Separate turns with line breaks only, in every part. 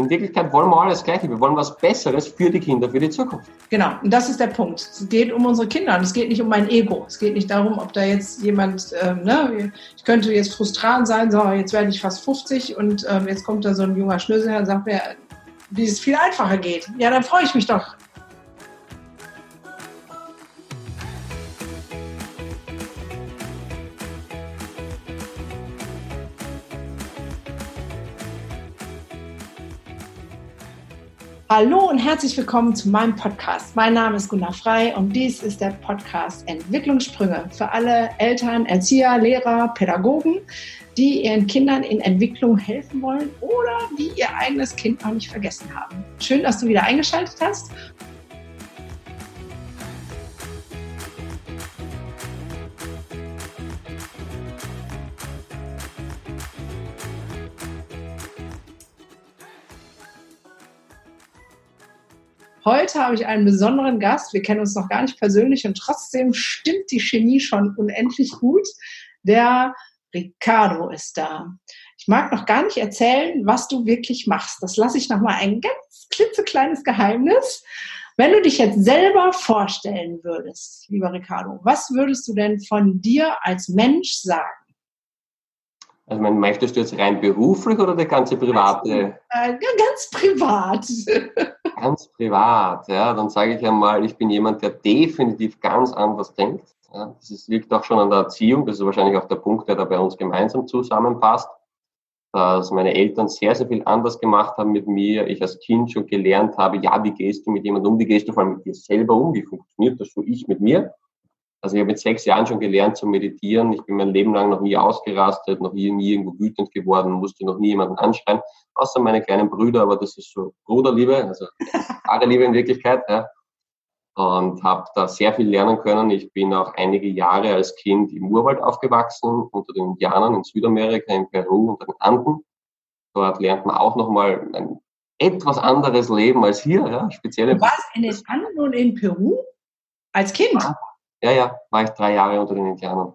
In Wirklichkeit wollen wir alles Gleiche. Wir wollen was Besseres für die Kinder, für die Zukunft.
Genau, und das ist der Punkt. Es geht um unsere Kinder und es geht nicht um mein Ego. Es geht nicht darum, ob da jetzt jemand, ähm, ne, ich könnte jetzt frustrant sein, so, jetzt werde ich fast 50 und ähm, jetzt kommt da so ein junger Schnösel und sagt mir, wie es viel einfacher geht. Ja, dann freue ich mich doch. Hallo und herzlich willkommen zu meinem Podcast. Mein Name ist Gunnar Frei und dies ist der Podcast Entwicklungssprünge für alle Eltern, Erzieher, Lehrer, Pädagogen, die ihren Kindern in Entwicklung helfen wollen oder die ihr eigenes Kind noch nicht vergessen haben. Schön, dass du wieder eingeschaltet hast Heute habe ich einen besonderen Gast. Wir kennen uns noch gar nicht persönlich und trotzdem stimmt die Chemie schon unendlich gut. Der Ricardo ist da. Ich mag noch gar nicht erzählen, was du wirklich machst. Das lasse ich noch mal ein ganz klitzekleines Geheimnis. Wenn du dich jetzt selber vorstellen würdest, lieber Ricardo, was würdest du denn von dir als Mensch sagen?
Also möchtest du jetzt rein beruflich oder der ganze private?
Äh, ganz privat.
ganz privat, ja, dann sage ich einmal, ich bin jemand, der definitiv ganz anders denkt. Ja, das ist, liegt auch schon an der Erziehung, das ist wahrscheinlich auch der Punkt, der da bei uns gemeinsam zusammenpasst, dass meine Eltern sehr, sehr viel anders gemacht haben mit mir, ich als Kind schon gelernt habe, ja, wie gehst du mit jemandem um, wie gehst du vor allem mit dir selber um, wie funktioniert das so ich mit mir also ich habe mit sechs Jahren schon gelernt zu meditieren. Ich bin mein Leben lang noch nie ausgerastet, noch nie, nie irgendwo wütend geworden, musste noch nie jemanden anschreien, außer meine kleinen Brüder, aber das ist so Bruderliebe, also wahre Liebe in Wirklichkeit. Ja. Und habe da sehr viel lernen können. Ich bin auch einige Jahre als Kind im Urwald aufgewachsen, unter den Indianern in Südamerika, in Peru, unter den Anden. Dort lernt man auch nochmal ein etwas anderes Leben als hier. Ja. Spezielle
du warst in den Anden und in Peru als Kind? Ja
ja, ja, war ich drei Jahre unter den Indianern.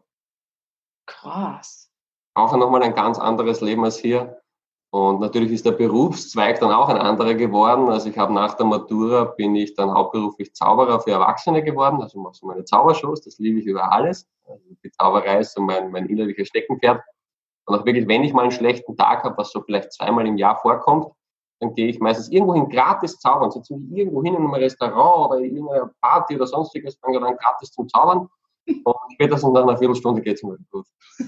Krass.
Auch nochmal ein ganz anderes Leben als hier. Und natürlich ist der Berufszweig dann auch ein anderer geworden. Also ich habe nach der Matura bin ich dann hauptberuflich Zauberer für Erwachsene geworden. Also mache so meine Zaubershows, das liebe ich über alles. Also die Zauberei ist so mein, mein innerliches Steckenpferd. Und auch wirklich, wenn ich mal einen schlechten Tag habe, was so vielleicht zweimal im Jahr vorkommt, dann gehe ich meistens irgendwohin gratis zaubern, setze mich irgendwo hin in einem Restaurant oder in einer Party oder sonstiges, fange dann gratis zum Zaubern und spätestens nach einer Viertelstunde geht es mir gut.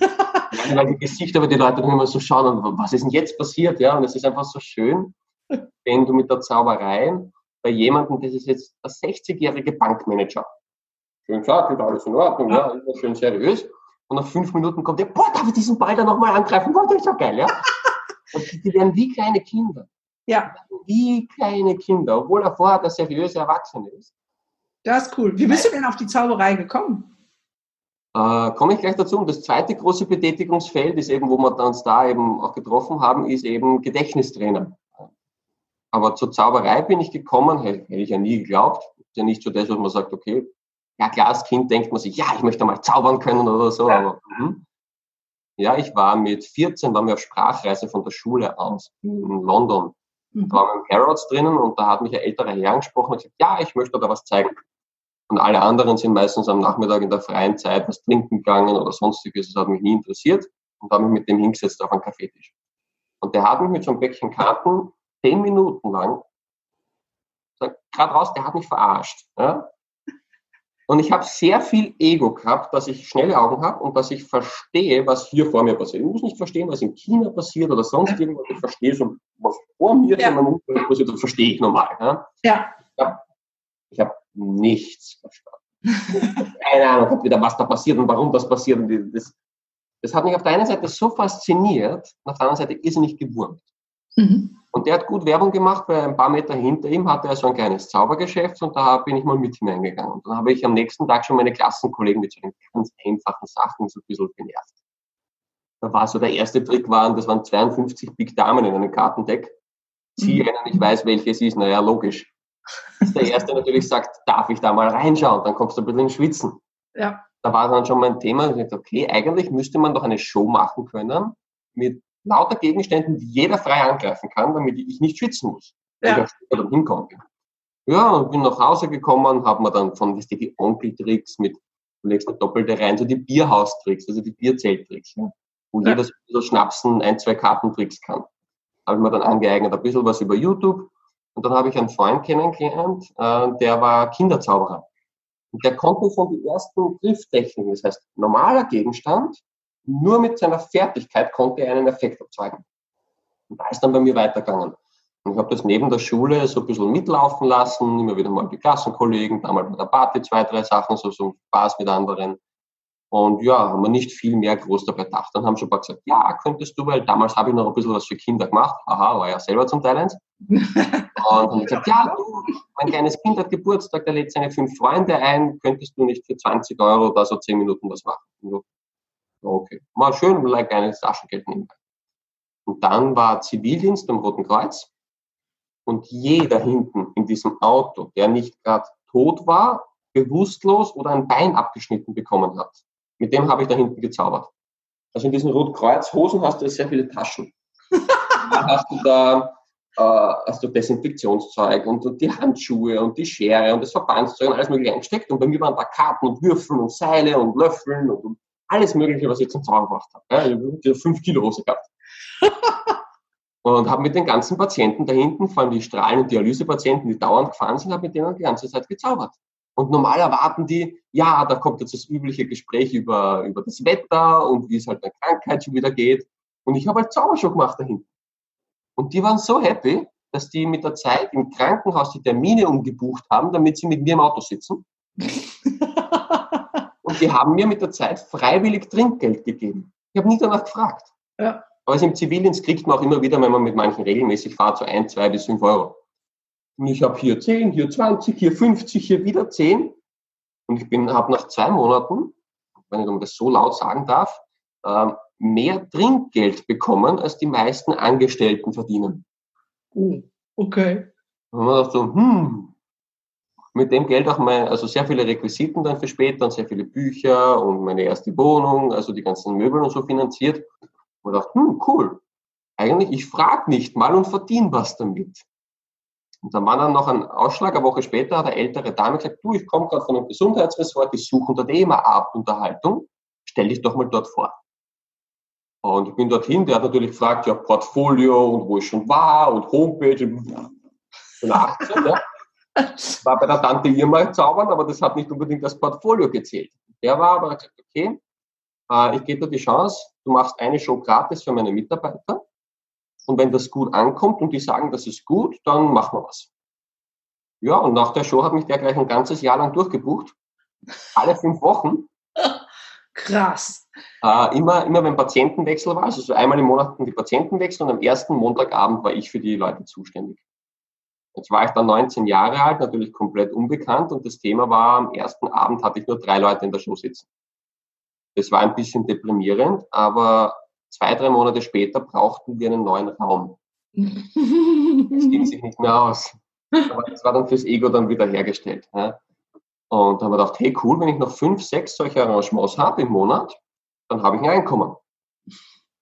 Weil die Gesichter, aber die Leute dann immer so schauen, und was ist denn jetzt passiert? Ja, und es ist einfach so schön, wenn du mit der Zauberei bei jemandem, das ist jetzt der 60-jährige Bankmanager. Schön gesagt, geht alles in Ordnung, ja, ist schön seriös. Und nach fünf Minuten kommt der, boah, darf ich diesen Ball da nochmal angreifen? Boah, das ist ja geil, ja. Und die werden wie kleine Kinder.
Ja.
Wie kleine Kinder, obwohl er vorher der seriöse Erwachsene ist.
Das ist cool. Wie bist du denn auf die Zauberei gekommen?
Äh, komme ich gleich dazu. Und das zweite große Betätigungsfeld ist eben, wo wir uns da eben auch getroffen haben, ist eben Gedächtnistrainer. Aber zur Zauberei bin ich gekommen, hätte ich ja nie geglaubt. Ist ja nicht so das, was man sagt, okay, ja klar, als Kind denkt man sich, ja, ich möchte mal zaubern können oder so. Ja. Aber, hm. ja, ich war mit 14, waren wir auf Sprachreise von der Schule aus in London. Mhm. Da waren Harrods drinnen und da hat mich ein älterer Herr angesprochen und gesagt, ja, ich möchte da was zeigen. Und alle anderen sind meistens am Nachmittag in der freien Zeit was trinken gegangen oder sonstiges. Das hat mich nie interessiert und habe mich mit dem hingesetzt auf einen Kaffeetisch. Und der hat mich mit so einem Päckchen Karten zehn Minuten lang, gerade raus, der hat mich verarscht. Ja? Und ich habe sehr viel Ego gehabt, dass ich schnelle Augen habe und dass ich verstehe, was hier vor mir passiert. Ich muss nicht verstehen, was in China passiert oder sonst irgendwas. Ich verstehe so, was vor mir ja. in meinem Umfeld passiert, das verstehe ich normal. Ja.
ja.
Ich habe hab nichts verstanden. Keine Ahnung, wieder, was da passiert und warum das passiert. Und das, das hat mich auf der einen Seite so fasziniert, auf der anderen Seite irrsinnig gewurmt. Mhm. Und der hat gut Werbung gemacht, weil ein paar Meter hinter ihm hatte er so ein kleines Zaubergeschäft und da bin ich mal mit hineingegangen. Und dann habe ich am nächsten Tag schon meine Klassenkollegen mit so ganz einfachen Sachen so ein bisschen genervt. Da war so der erste Trick waren, das waren 52 Big Damen in einem Kartendeck. Zieh mhm. einen, ich weiß welches ist, naja, logisch. Dass der erste natürlich sagt, darf ich da mal reinschauen? Dann kommst du ein bisschen ins Schwitzen.
Ja.
Da war dann schon mein Thema, okay, eigentlich müsste man doch eine Show machen können mit lauter Gegenständen, die jeder frei angreifen kann, damit ich nicht schwitzen muss. Ja. Und dann hinkomme. Ja, und bin nach Hause gekommen, habe mir dann von die, die Onkeltricks mit, du legst eine doppelte rein, so die Bierhaustricks, also die Bierzelttricks, ja, wo ja. jeder so Schnapsen ein, zwei Kartentricks kann. Habe ich mir dann angeeignet, ein bisschen was über YouTube. Und dann habe ich einen Freund kennengelernt, äh, der war Kinderzauberer. Und der konnte von den ersten Grifftechniken, das heißt normaler Gegenstand, nur mit seiner Fertigkeit konnte er einen Effekt erzeugen. Und da ist dann bei mir weitergegangen. Und ich habe das neben der Schule so ein bisschen mitlaufen lassen, immer wieder mal die Klassenkollegen, damals bei der Party zwei, drei Sachen, so, so Spaß mit anderen. Und ja, haben wir nicht viel mehr groß dabei gedacht. Dann haben schon ein paar gesagt, ja, könntest du, weil damals habe ich noch ein bisschen was für Kinder gemacht. Aha, war ja selber zum Teil eins. Und haben gesagt, ja, du, mein kleines Kind hat Geburtstag, der lädt seine fünf Freunde ein, könntest du nicht für 20 Euro da so 10 Minuten was machen? So, okay, mal schön, like kleines Taschengeld nebenbei. Und dann war Zivildienst am Roten Kreuz. Und jeder hinten in diesem Auto, der nicht gerade tot war, bewusstlos oder ein Bein abgeschnitten bekommen hat, mit dem habe ich da hinten gezaubert. Also in diesen Rotkreuz-Hosen hast du sehr viele Taschen. da hast du da äh, hast du Desinfektionszeug und, und, die Handschuhe und die Schere und das Verbandszeug und alles mögliche eingesteckt. Und bei mir waren da Karten und Würfel und Seile und Löffeln und, und alles Mögliche, was ich zum Zaubern gebracht habe. Ja, ich habe fünf Kilo Hose gehabt. und habe mit den ganzen Patienten da hinten, vor allem die Strahlen- und Dialysepatienten, die dauernd gefahren sind, habe mit denen die ganze Zeit gezaubert. Und normal erwarten die, ja, da kommt jetzt das übliche Gespräch über, über das Wetter und wie es halt der Krankheit schon wieder geht. Und ich habe halt Zaubershow gemacht da hinten. Und die waren so happy, dass die mit der Zeit im Krankenhaus die Termine umgebucht haben, damit sie mit mir im Auto sitzen. und die haben mir mit der Zeit freiwillig Trinkgeld gegeben. Ich habe nie danach gefragt. Ja. Aber im Zivildienst kriegt man auch immer wieder, wenn man mit manchen regelmäßig fährt, so ein, zwei bis fünf Euro. Und ich habe hier zehn, hier 20, hier 50, hier wieder zehn. Und ich bin, habe nach zwei Monaten, wenn ich das so laut sagen darf, äh, mehr Trinkgeld bekommen, als die meisten Angestellten verdienen.
Oh, okay.
Und man dachte so, hm, mit dem Geld auch mein, also sehr viele Requisiten dann für später und sehr viele Bücher und meine erste Wohnung, also die ganzen Möbel und so finanziert. Und dachte, hm, cool. Eigentlich, ich frage nicht mal und verdiene was damit. Und dann war dann noch ein Ausschlag, eine Woche später hat eine ältere Dame gesagt, du, ich komme gerade von einem Gesundheitsressort, ich suche unter dem eine Abendunterhaltung, stell dich doch mal dort vor. Und ich bin dorthin, der hat natürlich gefragt, ja, Portfolio und wo ich schon war und Homepage und 18, ja. War bei der Tante Irma zaubern, aber das hat nicht unbedingt das Portfolio gezählt. Der war aber gesagt, okay, äh, ich gebe dir die Chance, du machst eine Show gratis für meine Mitarbeiter. Und wenn das gut ankommt und die sagen, das ist gut, dann machen wir was. Ja, und nach der Show hat mich der gleich ein ganzes Jahr lang durchgebucht. Alle fünf Wochen.
Krass.
Äh, immer, immer wenn Patientenwechsel war, also so einmal im Monat die Patientenwechsel und am ersten Montagabend war ich für die Leute zuständig. Jetzt war ich dann 19 Jahre alt, natürlich komplett unbekannt und das Thema war, am ersten Abend hatte ich nur drei Leute in der Show sitzen. Das war ein bisschen deprimierend, aber zwei, drei Monate später brauchten wir einen neuen Raum. Das ging sich nicht mehr aus. Aber das war dann fürs Ego dann wieder hergestellt. Ja. Und dann haben wir gedacht, hey cool, wenn ich noch fünf, sechs solche Arrangements habe im Monat, dann habe ich ein Einkommen.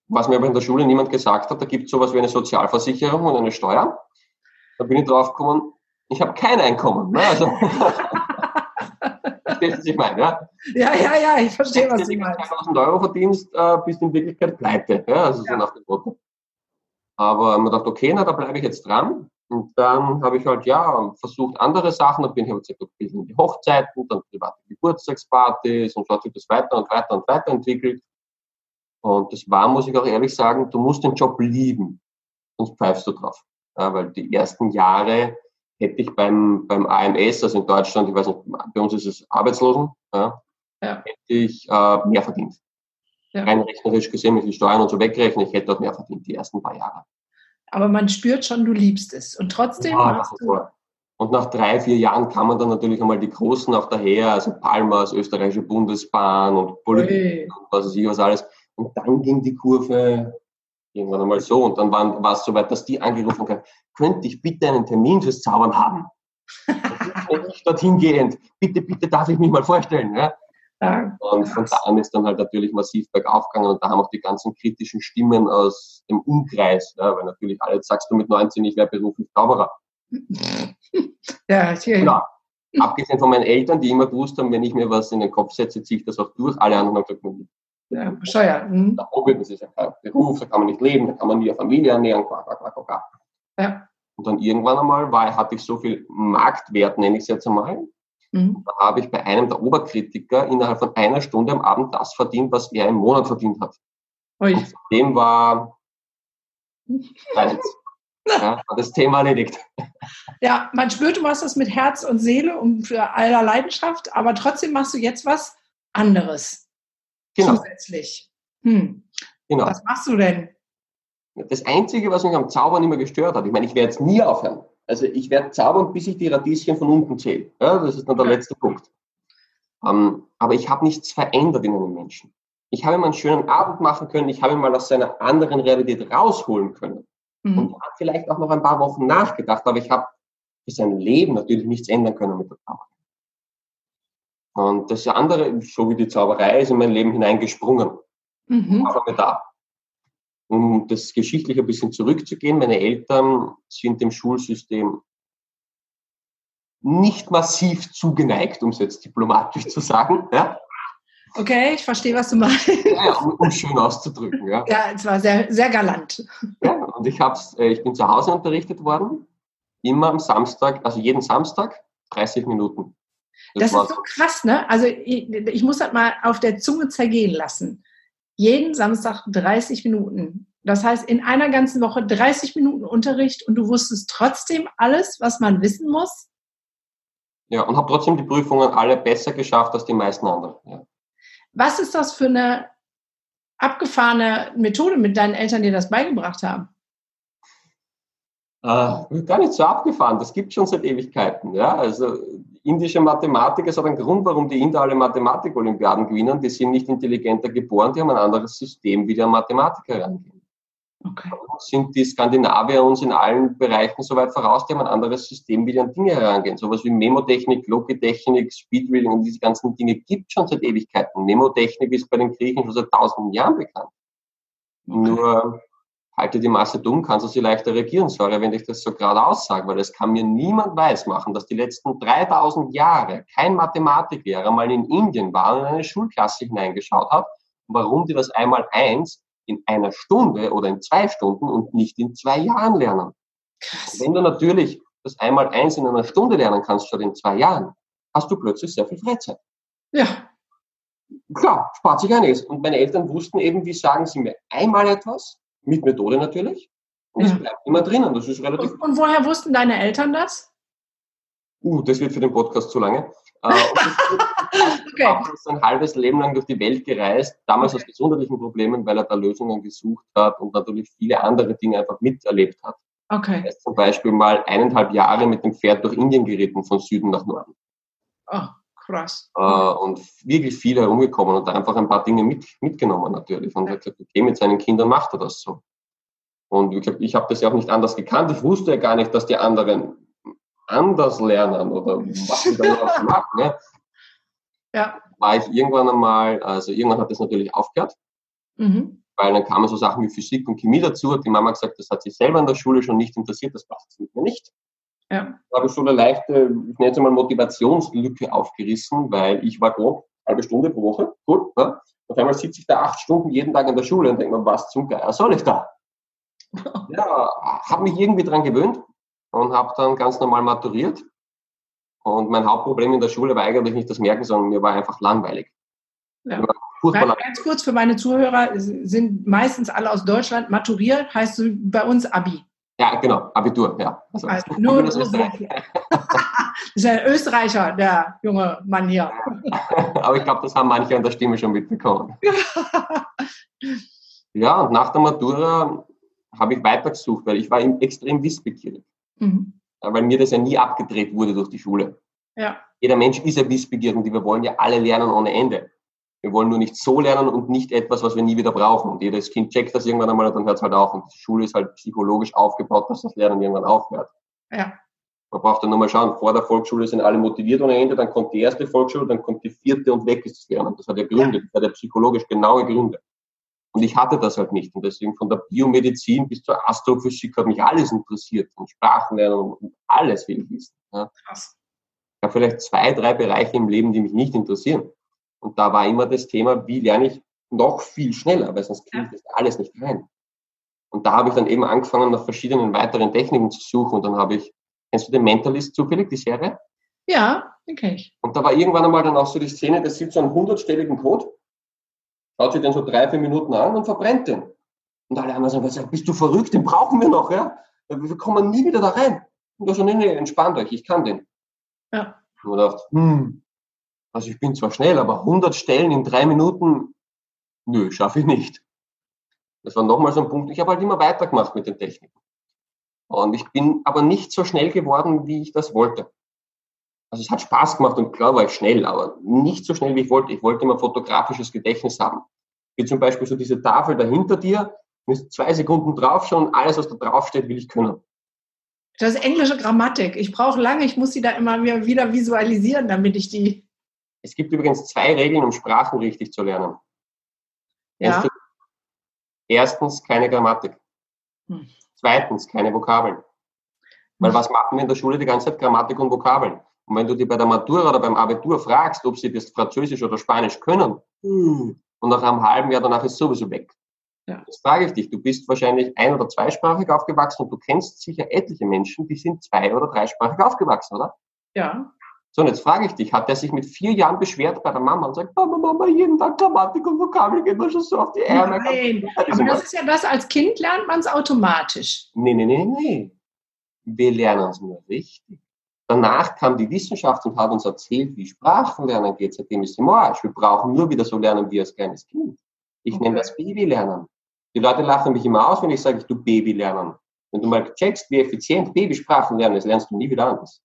Was mir aber in der Schule niemand gesagt hat, da gibt es sowas wie eine Sozialversicherung und eine Steuer. Da bin ich drauf gekommen, ich habe kein Einkommen. Ne? Also, Verstehst du, was ich meine? Ja,
ja, ja, ja ich verstehe, was du meinst.
Wenn du 1000 Euro verdienst, äh, bist du in Wirklichkeit pleite. Ja, also ja. so nach dem Motto. Aber man dachte, okay, na, da bleibe ich jetzt dran. Und dann habe ich halt, ja, versucht andere Sachen. Dann bin ich halt ein bisschen in die Hochzeiten, dann private Geburtstagspartys und so hat sich das weiter und weiter und weiter entwickelt. Und das war, muss ich auch ehrlich sagen, du musst den Job lieben, sonst pfeifst du drauf. Weil die ersten Jahre hätte ich beim, beim AMS, also in Deutschland, ich weiß nicht, bei uns ist es Arbeitslosen, ja, ja. hätte ich äh, mehr verdient. Ja. Rein rechnerisch gesehen, mit den Steuern und so wegrechnen, ich hätte dort mehr verdient, die ersten paar Jahre.
Aber man spürt schon, du liebst es. Und trotzdem ja, machst du...
Und nach drei, vier Jahren kann man dann natürlich einmal die Großen auch daher, also Palmas, österreichische Bundesbahn und Politik und was weiß ich was alles. Und dann ging die Kurve irgendwann einmal so. Und dann war es so weit, dass die angerufen haben, könnte ich bitte einen Termin fürs Zaubern haben? ich dorthin gehend, bitte, bitte darf ich mich mal vorstellen. Ja? Ja, und von da an ist dann halt natürlich massiv bergauf gegangen und da haben auch die ganzen kritischen Stimmen aus dem Umkreis, ja, weil natürlich alle sagst du mit 19, ich wäre beruflich Zauberer. ja, ich genau. Abgesehen von meinen Eltern, die immer gewusst haben, wenn ich mir was in den Kopf setze, ziehe ich das auch durch. Alle anderen haben gesagt, ja, bescheuert. Mhm. Der Hobby, das ist ja kein Beruf, da kann man nicht leben, da kann man nie eine Familie ernähren, quack, quack, quack, quack. Ja. Und dann irgendwann einmal war, hatte ich so viel Marktwert, nenne ich es jetzt einmal. Mhm. Da habe ich bei einem der Oberkritiker innerhalb von einer Stunde am Abend das verdient, was er im Monat verdient hat. Ui. Und dem war ja, das Thema erledigt.
Ja, man spürt, du machst das mit Herz und Seele und für aller Leidenschaft, aber trotzdem machst du jetzt was anderes. Genau. Zusätzlich. Hm. Genau. Was machst du denn?
Das Einzige, was mich am Zaubern immer gestört hat, ich meine, ich werde jetzt nie aufhören. Also ich werde zaubern, bis ich die Radieschen von unten zähle. Ja, das ist dann der letzte Punkt. Ähm, aber ich habe nichts verändert in einem Menschen. Ich habe ihm einen schönen Abend machen können, ich habe ihn mal aus seiner anderen Realität rausholen können. Mhm. Und hat vielleicht auch noch ein paar Wochen nachgedacht, aber ich habe für sein Leben natürlich nichts ändern können mit der Zauberei. Und das andere, so wie die Zauberei, ist in mein Leben hineingesprungen. Mhm. War mir da. Um das geschichtlich ein bisschen zurückzugehen, meine Eltern sind dem Schulsystem nicht massiv zugeneigt, um es jetzt diplomatisch zu sagen. Ja?
Okay, ich verstehe, was du meinst.
Ja, um, um schön auszudrücken. Ja,
ja es war sehr, sehr galant.
Ja, und ich, hab's, äh, ich bin zu Hause unterrichtet worden, immer am Samstag, also jeden Samstag 30 Minuten.
Das, das ist so krass, ne? Also ich, ich muss das mal auf der Zunge zergehen lassen. Jeden Samstag 30 Minuten. Das heißt, in einer ganzen Woche 30 Minuten Unterricht und du wusstest trotzdem alles, was man wissen muss?
Ja, und habe trotzdem die Prüfungen alle besser geschafft als die meisten anderen. Ja.
Was ist das für eine abgefahrene Methode mit deinen Eltern, die das beigebracht haben?
Äh, gar nicht so abgefahren, das gibt schon seit Ewigkeiten. Ja? Also indische Mathematiker, es hat einen Grund, warum die Inder alle Mathematik-Olympiaden gewinnen. Die sind nicht intelligenter geboren, die haben ein anderes System, wie der Mathematiker rangehen. Okay. Sind die Skandinavier uns in allen Bereichen so weit voraus, die haben ein anderes System, wie die an Dinge herangehen. Sowas wie Memotechnik, Logitechnik, Speedreading und diese ganzen Dinge gibt es schon seit Ewigkeiten. Memotechnik ist bei den Griechen schon seit tausenden Jahren bekannt. Okay. Nur halte die Masse dumm, kannst du sie leichter regieren. Sorry, wenn ich das so gerade aussage, weil das kann mir niemand weismachen, dass die letzten 3000 Jahre kein Mathematiklehrer mal in Indien war und in eine Schulklasse hineingeschaut hat, warum die das einmal eins in einer Stunde oder in zwei Stunden und nicht in zwei Jahren lernen. Krass. Wenn du natürlich das einmal eins in einer Stunde lernen kannst statt in zwei Jahren, hast du plötzlich sehr viel Freizeit.
Ja.
Klar, spart sich einiges. Und meine Eltern wussten eben, wie sagen sie mir einmal etwas, mit Methode natürlich. Und es ja. bleibt immer drinnen. Das ist relativ.
Und, und, woher wussten deine Eltern das?
Uh, das wird für den Podcast zu lange. Äh, okay. ist ein halbes Leben lang durch die Welt gereist, damals okay. aus gesundheitlichen Problemen, weil er da Lösungen gesucht hat und natürlich viele andere Dinge einfach miterlebt hat. Okay. Er ist zum Beispiel mal eineinhalb Jahre mit dem Pferd durch Indien geritten, von Süden nach Norden.
Oh, krass.
Äh, und wirklich viel herumgekommen und einfach ein paar Dinge mit, mitgenommen natürlich. Und er hat gesagt, okay, mit seinen Kindern macht er das so. Und gesagt, ich habe das ja auch nicht anders gekannt. Ich wusste ja gar nicht, dass die anderen anders lernen oder was sie da überhaupt machen. Ne? Ja. War ich irgendwann einmal, also irgendwann hat das natürlich aufgehört, mhm. weil dann kamen so Sachen wie Physik und Chemie dazu, hat die Mama gesagt, das hat sich selber in der Schule schon nicht interessiert, das passt mit mir nicht. Ja. Da habe ich so eine leichte, ich nenne es mal Motivationslücke aufgerissen, weil ich war grob halbe Stunde pro Woche, gut, ne? Auf einmal sitze ich da acht Stunden jeden Tag in der Schule und denke mir, was zum Geier soll ich da? ja, habe mich irgendwie dran gewöhnt und habe dann ganz normal maturiert. Und mein Hauptproblem in der Schule war eigentlich nicht das Merken, sondern mir war einfach langweilig.
Ja. Ganz kurz für meine Zuhörer, sind meistens alle aus Deutschland. Maturiert heißt bei uns Abi.
Ja, genau, Abitur, ja.
Also, also nur, das, ist ein Österreicher, der junge Mann hier.
Aber ich glaube, das haben manche an der Stimme schon mitbekommen. ja, und nach der Matura habe ich weitergesucht, weil ich war extrem wissbegierig. Mhm. Weil mir das ja nie abgedreht wurde durch die Schule. Ja. Jeder Mensch ist ja wissbegierig und wir wollen ja alle lernen ohne Ende. Wir wollen nur nicht so lernen und nicht etwas, was wir nie wieder brauchen. Und jedes Kind checkt das irgendwann einmal und dann hört es halt auf. Und die Schule ist halt psychologisch aufgebaut, dass das Lernen irgendwann aufhört. Ja. Man braucht dann nochmal schauen, vor der Volksschule sind alle motiviert ohne Ende, dann kommt die erste Volksschule, dann kommt die vierte und weg ist das Lernen. Das hat ja Gründe, das hat ja psychologisch genaue Gründe. Und ich hatte das halt nicht. Und deswegen von der Biomedizin bis zur Astrophysik hat mich alles interessiert. Und Sprachenlernen und alles will ich wissen. Ja. Krass. Ich habe vielleicht zwei, drei Bereiche im Leben, die mich nicht interessieren. Und da war immer das Thema, wie lerne ich noch viel schneller, weil sonst kriege ich das alles nicht rein. Und da habe ich dann eben angefangen, nach verschiedenen weiteren Techniken zu suchen. Und dann habe ich, kennst du den Mentalist zufällig, die Serie?
Ja, den kenne ich.
Und da war irgendwann einmal dann auch so die Szene, da sieht so einen hundertstelligen Code schaut sich den so drei, vier Minuten an und verbrennt den. Und alle anderen sagen, bist du verrückt, den brauchen wir noch, ja? Wir kommen nie wieder da rein. Und er so, nee, nee, entspannt euch, ich kann den. Ja. Und man dachte, hm, also ich bin zwar schnell, aber 100 Stellen in drei Minuten, nö, schaffe ich nicht. Das war nochmal so ein Punkt. Ich habe halt immer weitergemacht mit den Techniken. Und ich bin aber nicht so schnell geworden, wie ich das wollte. Also es hat Spaß gemacht und klar war ich schnell, aber nicht so schnell, wie ich wollte. Ich wollte immer fotografisches Gedächtnis haben. Wie zum Beispiel so diese Tafel dahinter dir, mit zwei Sekunden draufschauen, alles, was da draufsteht, will ich können.
Das ist englische Grammatik. Ich brauche lange, ich muss sie da immer wieder visualisieren, damit ich die.
Es gibt übrigens zwei Regeln, um Sprachen richtig zu lernen. Ja. Erstens keine Grammatik. Hm. Zweitens keine Vokabeln. Weil hm. was machen wir in der Schule die ganze Zeit? Grammatik und Vokabeln. Und wenn du die bei der Matura oder beim Abitur fragst, ob sie das Französisch oder Spanisch können, hm. und nach einem halben Jahr danach ist sowieso weg. Ja. Jetzt frage ich dich, du bist wahrscheinlich ein- oder zweisprachig aufgewachsen und du kennst sicher etliche Menschen, die sind zwei- oder dreisprachig aufgewachsen, oder?
Ja.
So, und jetzt frage ich dich, hat der sich mit vier Jahren beschwert bei der Mama und sagt, Mama, Mama, jeden Tag Grammatik und Vokabel geht mir schon so auf die Eier.
Nein, aber das ist ja das, als Kind lernt man es automatisch.
Nee, nee, nee, nee. Wir lernen es nur richtig. Danach kam die Wissenschaft und hat uns erzählt, wie Sprachenlernen geht. Seitdem ist im Arsch. Wir brauchen nur wieder so lernen wie als kleines Kind. Ich okay. nenne das Babylernen. Die Leute lachen mich immer aus, wenn ich sage, du Babylernen. Wenn du mal checkst, wie effizient Babysprachen lernen ist, lernst du nie wieder anders.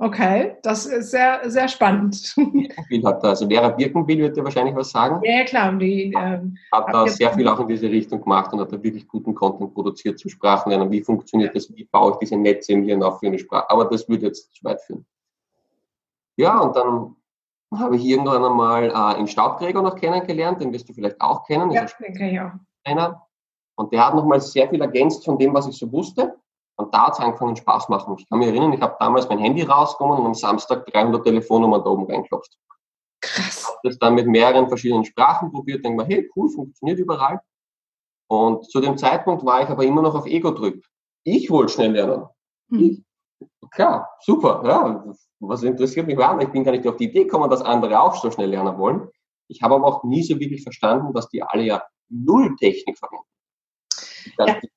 Okay, das ist sehr, sehr spannend.
Birkenbill hat da, also Vera Birkenbill wird dir wahrscheinlich was sagen.
Ja, klar. Die, ähm,
hat da sehr viel auch in diese Richtung gemacht und hat da wirklich guten Content produziert zum Sprachenlernen. Wie funktioniert das? Wie baue ich diese Netze im Hirn auf für eine Sprache? Aber das würde jetzt zu weit führen. Ja, und dann habe ich irgendwann einmal äh, einen Staubträger noch kennengelernt, den wirst du vielleicht auch kennen.
Ja, den kenne ich auch.
Einer. Und der hat nochmal sehr viel ergänzt von dem, was ich so wusste. Und da hat es angefangen Spaß machen. Ich kann mich erinnern, ich habe damals mein Handy rausgenommen und am Samstag 300 Telefonnummern da oben reinklopft. Krass. Ich habe das dann mit mehreren verschiedenen Sprachen probiert, denke mir, hey, cool, funktioniert überall. Und zu dem Zeitpunkt war ich aber immer noch auf Ego-Trip. Ich wollte schnell lernen. Hm. Ich. Klar, super, ja. Was interessiert mich an? Ich bin gar nicht auf die Idee gekommen, dass andere auch so schnell lernen wollen. Ich habe aber auch nie so wirklich verstanden, dass die alle ja null Technik verwenden. Ja die,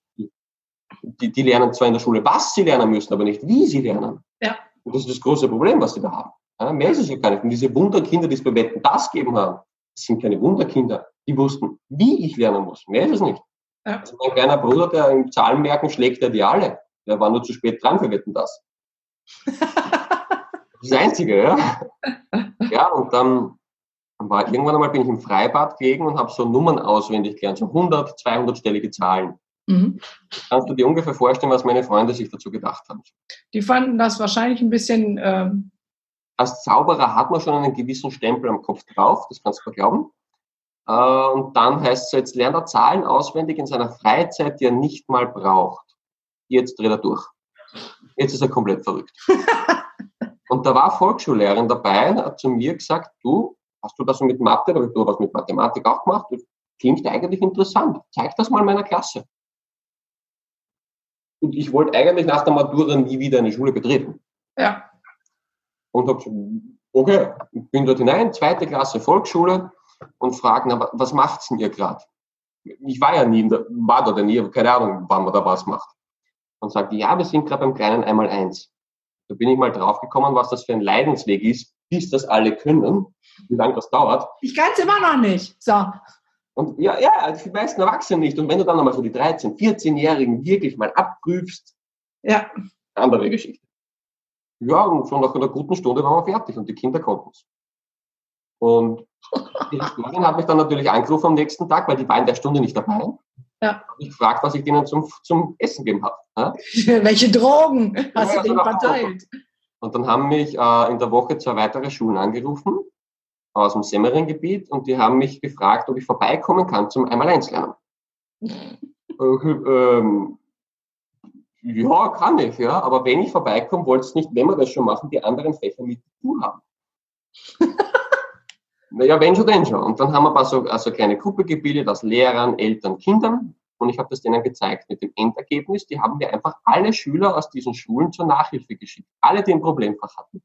die lernen zwar in der Schule, was sie lernen müssen, aber nicht, wie sie lernen. Ja. Und das ist das große Problem, was sie da haben. Ja, mehr ist es ja gar nicht. Und diese Wunderkinder, die es bei Wetten das geben haben, das sind keine Wunderkinder. Die wussten, wie ich lernen muss. Mehr ist es nicht. Ja. Also mein kleiner Bruder, der im Zahlenmerken schlägt, der die alle. Der war nur zu spät dran für Wetten das. das Einzige, ja. Ja, und dann war irgendwann einmal bin ich im Freibad gelegen und habe so Nummern auswendig gelernt, so 100, 200-stellige Zahlen. Mhm. Kannst du dir ungefähr vorstellen, was meine Freunde sich dazu gedacht haben?
Die fanden das wahrscheinlich ein bisschen. Ähm
Als Zauberer hat man schon einen gewissen Stempel am Kopf drauf, das kannst du glauben. Äh, und dann heißt es jetzt, lernt er Zahlen auswendig in seiner Freizeit, die er nicht mal braucht. Jetzt dreht er durch. Jetzt ist er komplett verrückt. und da war Volksschullehrerin dabei, hat zu mir gesagt, du, hast du das so mit Mathe oder du was mit Mathematik auch gemacht? Klingt eigentlich interessant. Zeig das mal meiner Klasse. Und ich wollte eigentlich nach der Matura nie wieder eine Schule betreten.
Ja.
Und habe gesagt, okay, bin dort hinein, zweite Klasse Volksschule und frage, na, was macht's denn ihr gerade? Ich war ja nie, der, war da nie, keine Ahnung, wann man da was macht. Und sagte, ja, wir sind gerade beim kleinen einmal eins. Da bin ich mal draufgekommen, was das für ein Leidensweg ist, bis das alle können, wie lange das dauert.
Ich kann es immer noch nicht. So.
Und ja, ja, also die meisten Erwachsenen nicht. Und wenn du dann nochmal so die 13-, 14-Jährigen wirklich mal abprüfst,
ja.
andere Geschichte. Ja, und schon nach einer guten Stunde waren wir fertig und die Kinder konnten es. Und die Historien hat mich dann natürlich angerufen am nächsten Tag, weil die war in der Stunde nicht dabei. Ja. Ich gefragt, was ich denen zum, zum Essen gegeben habe. Ja?
Welche Drogen hast ja, du denen verteilt?
Und dann haben mich äh, in der Woche zwei weitere Schulen angerufen aus dem Semmering-Gebiet und die haben mich gefragt, ob ich vorbeikommen kann zum Einmal-Eins lernen. äh, ähm, ja, kann ich, ja. Aber wenn ich vorbeikomme, wollte es nicht, wenn wir das schon machen, die anderen Fächer mit zu haben. naja, wenn schon, denn schon. Und dann haben wir ein paar so also kleine Gruppe gebildet aus Lehrern, Eltern, Kindern. Und ich habe das denen gezeigt mit dem Endergebnis. Die haben mir einfach alle Schüler aus diesen Schulen zur Nachhilfe geschickt. Alle, die ein Problemfach hatten.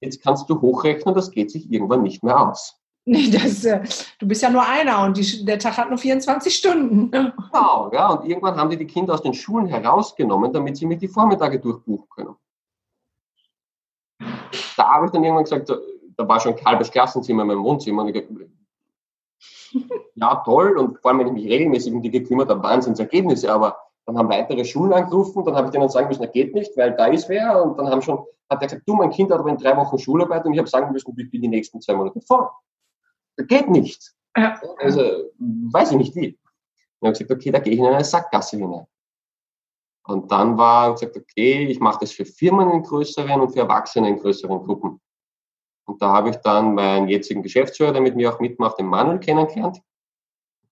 Jetzt kannst du hochrechnen, das geht sich irgendwann nicht mehr aus.
Nee, das, äh, du bist ja nur einer und die, der Tag hat nur 24 Stunden.
Genau, ja. Und irgendwann haben die die Kinder aus den Schulen herausgenommen, damit sie mit die Vormittage durchbuchen können. Da habe ich dann irgendwann gesagt, da war schon ein halbes Klassenzimmer in meinem Wohnzimmer. Und ich, ja, toll. Und vor allem, wenn ich mich regelmäßig um die gekümmert habe, Wahnsinnsergebnisse. Aber dann haben weitere Schulen angerufen, dann habe ich denen sagen müssen, das geht nicht, weil da ist wer. Und dann haben schon, hat er gesagt, du, mein Kind hat aber in drei Wochen Schularbeit und ich habe sagen müssen, ich bin die nächsten zwei Monate voll. Das geht nicht. Ja. Also, weiß ich nicht wie. Und ich habe gesagt, okay, da gehe ich in eine Sackgasse hinein. Und dann war gesagt, okay, ich mache das für Firmen in größeren und für Erwachsene in größeren Gruppen. Und da habe ich dann meinen jetzigen Geschäftsführer, der mit mir auch mitmacht, den Manuel kennengelernt.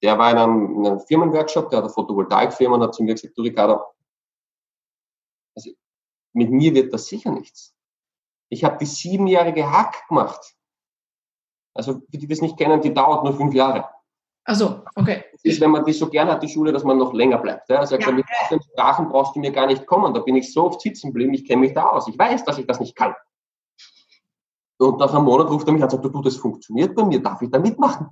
Der war in einem, in einem Firmenworkshop, der hat eine Photovoltaikfirma und hat zu mir gesagt, du Ricardo, mit mir wird das sicher nichts. Ich habe die siebenjährige Hack gemacht. Also für die das nicht kennen, die dauert nur fünf Jahre.
Also, okay.
Das ist, wenn man die so gern hat, die Schule, dass man noch länger bleibt. Ja? Also ja, mit den Sprachen brauchst du mir gar nicht kommen. Da bin ich so oft sitzen geblieben, ich kenne mich da aus. Ich weiß, dass ich das nicht kann. Und nach einem Monat ruft er mich an und sagt, du, das funktioniert bei mir, darf ich da mitmachen?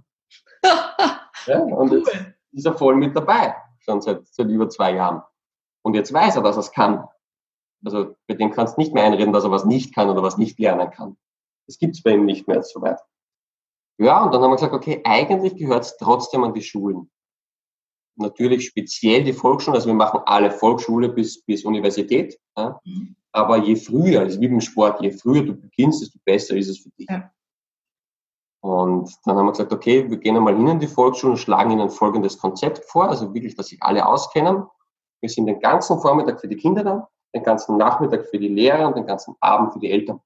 ja, und jetzt ist er voll mit dabei, schon seit, seit über zwei Jahren. Und jetzt weiß er, dass er es kann. Also bei dem kannst du nicht mehr einreden, dass er was nicht kann oder was nicht lernen kann. Das gibt es bei ihm nicht mehr so weit. Ja, und dann haben wir gesagt, okay, eigentlich gehört es trotzdem an die Schulen. Natürlich speziell die Volksschulen, also wir machen alle Volksschule bis, bis Universität. Ja. Mhm. Aber je früher, also wie beim Sport, je früher du beginnst, desto besser ist es für dich. Ja. Und dann haben wir gesagt, okay, wir gehen einmal hin in die Volksschulen und schlagen ihnen folgendes Konzept vor, also wirklich, dass sich alle auskennen. Wir sind den ganzen Vormittag für die Kinder da, den ganzen Nachmittag für die Lehrer und den ganzen Abend für die Eltern.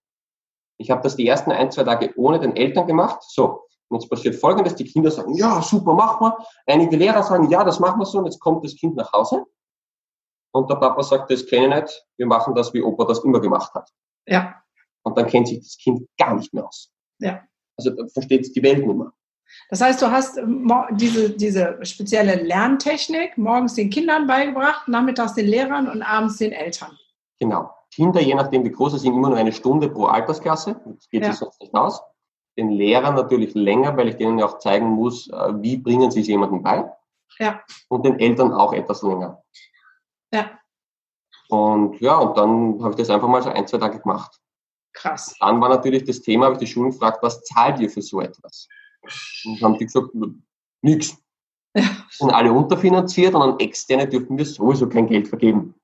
Ich habe das die ersten ein, zwei Tage ohne den Eltern gemacht. So, und jetzt passiert Folgendes, die Kinder sagen, ja, super, machen wir. Einige Lehrer sagen, ja, das machen wir so. Und jetzt kommt das Kind nach Hause. Und der Papa sagt, das kenne ich nicht, wir machen das, wie Opa das immer gemacht hat.
Ja.
Und dann kennt sich das Kind gar nicht mehr aus.
Ja.
Also dann versteht es die Welt nicht mehr.
Das heißt, du hast diese, diese spezielle Lerntechnik morgens den Kindern beigebracht, nachmittags den Lehrern und abends den Eltern.
Genau. Kinder, je nachdem wie groß sie sind, immer nur eine Stunde pro Altersklasse. Das geht ja. sich sonst nicht aus. Den Lehrern natürlich länger, weil ich denen ja auch zeigen muss, äh, wie bringen sie es jemandem bei.
Ja.
Und den Eltern auch etwas länger.
Ja.
Und ja, und dann habe ich das einfach mal so ein, zwei Tage gemacht.
Krass.
Dann war natürlich das Thema, habe ich die Schulen gefragt, was zahlt ihr für so etwas? Und haben die gesagt, nichts. Ja. Sind alle unterfinanziert und an Externe dürfen wir sowieso kein Geld vergeben.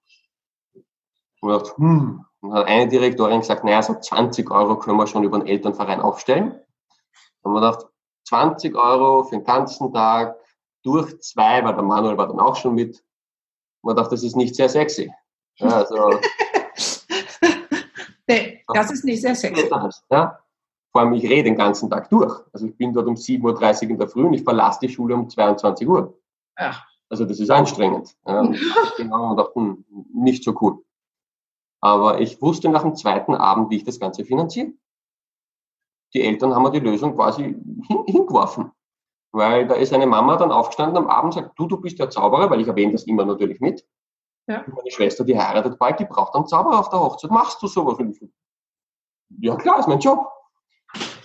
Und ich dachte, hm. Und hat eine Direktorin gesagt, naja, so 20 Euro können wir schon über den Elternverein aufstellen. Dann haben wir gedacht, 20 Euro für den ganzen Tag durch zwei, weil der Manuel war dann auch schon mit. Und man dachte, das ist nicht sehr sexy. Ja, also,
nee, das ist nicht sehr sexy.
Ja? Vor allem, ich rede den ganzen Tag durch. Also ich bin dort um 7.30 Uhr in der Früh und ich verlasse die Schule um 22 Uhr.
Ja.
Also das ist anstrengend. Ja. genau, und dachte, hm, nicht so cool. Aber ich wusste nach dem zweiten Abend, wie ich das Ganze finanziere. Die Eltern haben mir die Lösung quasi hin, hingeworfen. Weil da ist eine Mama dann aufgestanden am Abend und sagt, du, du bist der Zauberer, weil ich erwähne das immer natürlich mit. Ja. Meine Schwester, die heiratet bald, die braucht einen Zauberer auf der Hochzeit. Machst du sowas? Ja klar, ist mein Job.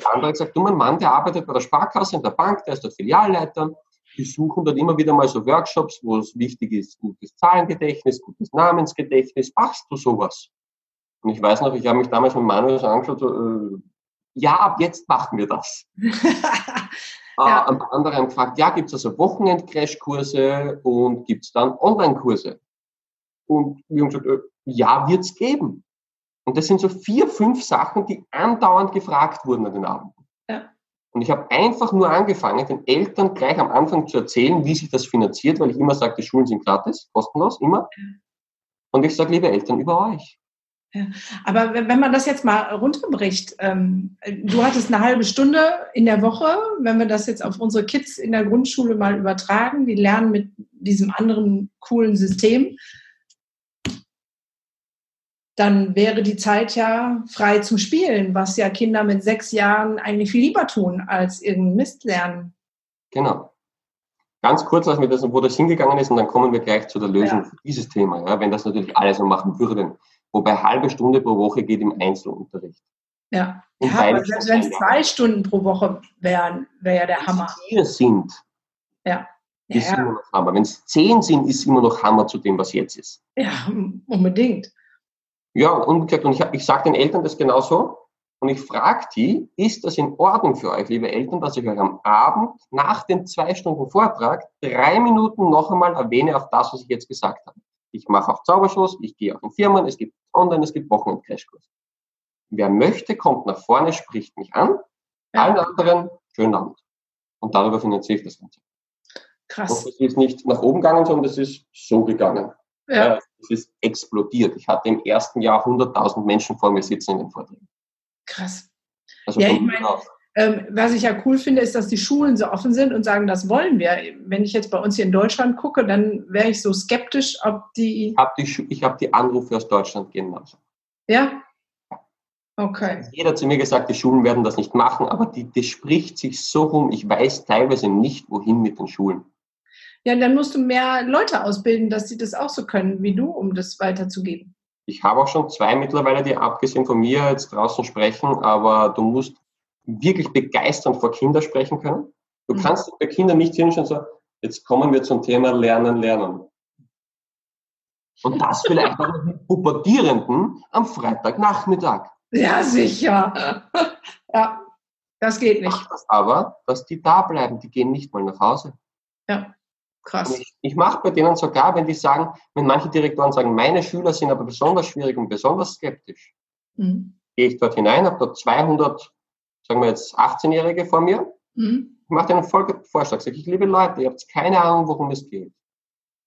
Der andere hat gesagt, du, mein Mann, der arbeitet bei der Sparkasse in der Bank, der ist dort Filialleiter. Die suchen dann immer wieder mal so Workshops, wo es wichtig ist, gutes Zahlengedächtnis, gutes Namensgedächtnis. Machst du sowas? Und ich weiß noch, ich habe mich damals mit Manuel so angeschaut, äh, ja, ab jetzt machen wir das. ja. äh, andere haben gefragt, ja, gibt es also Wochenend-Crashkurse und gibt es dann Online-Kurse? Und wir haben gesagt, äh, ja, wird es geben. Und das sind so vier, fünf Sachen, die andauernd gefragt wurden an den Abenden. Ja. Und ich habe einfach nur angefangen, den Eltern gleich am Anfang zu erzählen, wie sich das finanziert, weil ich immer sage, die Schulen sind gratis, kostenlos, immer. Und ich sage, liebe Eltern, über euch.
Ja. Aber wenn man das jetzt mal runterbricht, ähm, du hattest eine halbe Stunde in der Woche, wenn wir das jetzt auf unsere Kids in der Grundschule mal übertragen, die lernen mit diesem anderen coolen System, dann wäre die Zeit ja frei zum Spielen, was ja Kinder mit sechs Jahren eigentlich viel lieber tun, als irgendeinen Mist lernen.
Genau. Ganz kurz, was mir das, wo das hingegangen ist, und dann kommen wir gleich zu der Lösung ja. für dieses Thema, ja, wenn das natürlich alle so machen würden. Wobei halbe Stunde pro Woche geht im Einzelunterricht.
Ja, ja aber selbst wenn es zwei Stunden pro Woche wären, wäre ja der Hammer.
Vier sind,
ja.
ist ja. immer noch Hammer. Wenn es zehn sind, ist immer noch Hammer zu dem, was jetzt ist.
Ja, unbedingt.
Ja, und ich, ich sage den Eltern das genauso. Und ich frage die, ist das in Ordnung für euch, liebe Eltern, dass ich euch am Abend nach dem zwei Stunden Vortrag drei Minuten noch einmal erwähne auf das, was ich jetzt gesagt habe. Ich mache auch Zauberschuss, ich gehe auch in Firmen, es gibt Online, es gibt Wochen- und Crashkurs. Wer möchte, kommt nach vorne, spricht mich an. Ja. Allen anderen, schönen Abend. Und darüber finanziere ich das Ganze. Krass. Und das ist nicht nach oben gegangen, sondern das ist so gegangen. Ja. Äh, es ist explodiert. Ich hatte im ersten Jahr 100.000 Menschen vor mir sitzen in den Vorträgen.
Krass. Also ja, ich meine, ähm, was ich ja cool finde, ist, dass die Schulen so offen sind und sagen, das wollen wir. Wenn ich jetzt bei uns hier in Deutschland gucke, dann wäre ich so skeptisch, ob die.
Ich habe die, hab die Anrufe aus Deutschland genauso.
Ja? Okay.
Jeder hat zu mir gesagt, die Schulen werden das nicht machen, aber die, das spricht sich so rum. Ich weiß teilweise nicht, wohin mit den Schulen.
Ja, dann musst du mehr Leute ausbilden, dass sie das auch so können wie du, um das weiterzugeben.
Ich habe auch schon zwei mittlerweile, die abgesehen von mir jetzt draußen sprechen, aber du musst wirklich begeisternd vor Kindern sprechen können. Du mhm. kannst bei Kindern nicht hinschauen und sagen, jetzt kommen wir zum Thema Lernen, Lernen. Und das vielleicht auch mit Pubertierenden am Freitagnachmittag.
Ja, sicher. ja, das geht nicht.
Das aber, dass die da bleiben, die gehen nicht mal nach Hause.
Ja. Krass.
ich, ich mache bei denen sogar, wenn die sagen, wenn manche Direktoren sagen, meine Schüler sind aber besonders schwierig und besonders skeptisch, mhm. gehe ich dort hinein, habe dort 200, sagen wir jetzt 18-Jährige vor mir, mhm. ich mache denen folgenden Vorschlag, sage ich, liebe Leute, ihr habt keine Ahnung, worum es geht.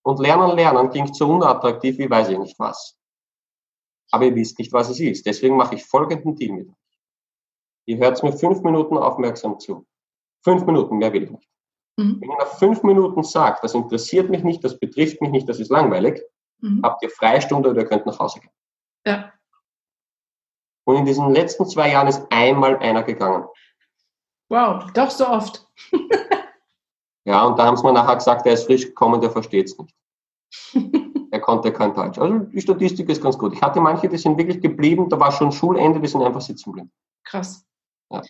Und Lernen, Lernen klingt so unattraktiv, wie weiß ich nicht was. Aber ihr wisst nicht, was es ist. Deswegen mache ich folgenden Deal mit euch. Ihr hört mir fünf Minuten aufmerksam zu. Fünf Minuten, mehr will ich nicht. Mhm. Wenn ihr nach fünf Minuten sagt, das interessiert mich nicht, das betrifft mich nicht, das ist langweilig, mhm. habt ihr Freistunde oder ihr könnt nach Hause gehen.
Ja.
Und in diesen letzten zwei Jahren ist einmal einer gegangen.
Wow, doch so oft.
ja, und da haben sie mir nachher gesagt, der ist frisch gekommen, der versteht es nicht. er konnte kein Deutsch. Also die Statistik ist ganz gut. Ich hatte manche, die sind wirklich geblieben, da war schon Schulende, die sind einfach sitzen geblieben.
Krass.
Ja.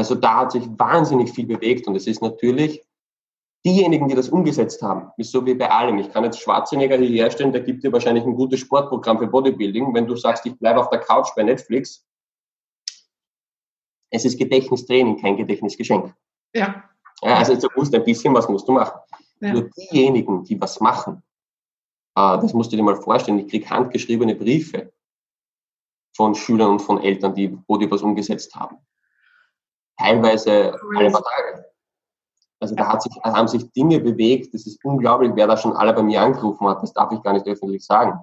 Also da hat sich wahnsinnig viel bewegt und es ist natürlich diejenigen, die das umgesetzt haben, ist so wie bei allem. Ich kann jetzt Schwarzenegger hier herstellen, der gibt dir wahrscheinlich ein gutes Sportprogramm für Bodybuilding. Wenn du sagst, ich bleibe auf der Couch bei Netflix, es ist Gedächtnistraining, kein Gedächtnisgeschenk.
Ja.
ja also du musst ein bisschen was musst du machen. Ja. Nur diejenigen, die was machen, äh, das musst du dir mal vorstellen, ich kriege handgeschriebene Briefe von Schülern und von Eltern, die, wo die was umgesetzt haben teilweise alle paar Tage. Also da sich, haben sich Dinge bewegt, das ist unglaublich, wer da schon alle bei mir angerufen hat, das darf ich gar nicht öffentlich sagen.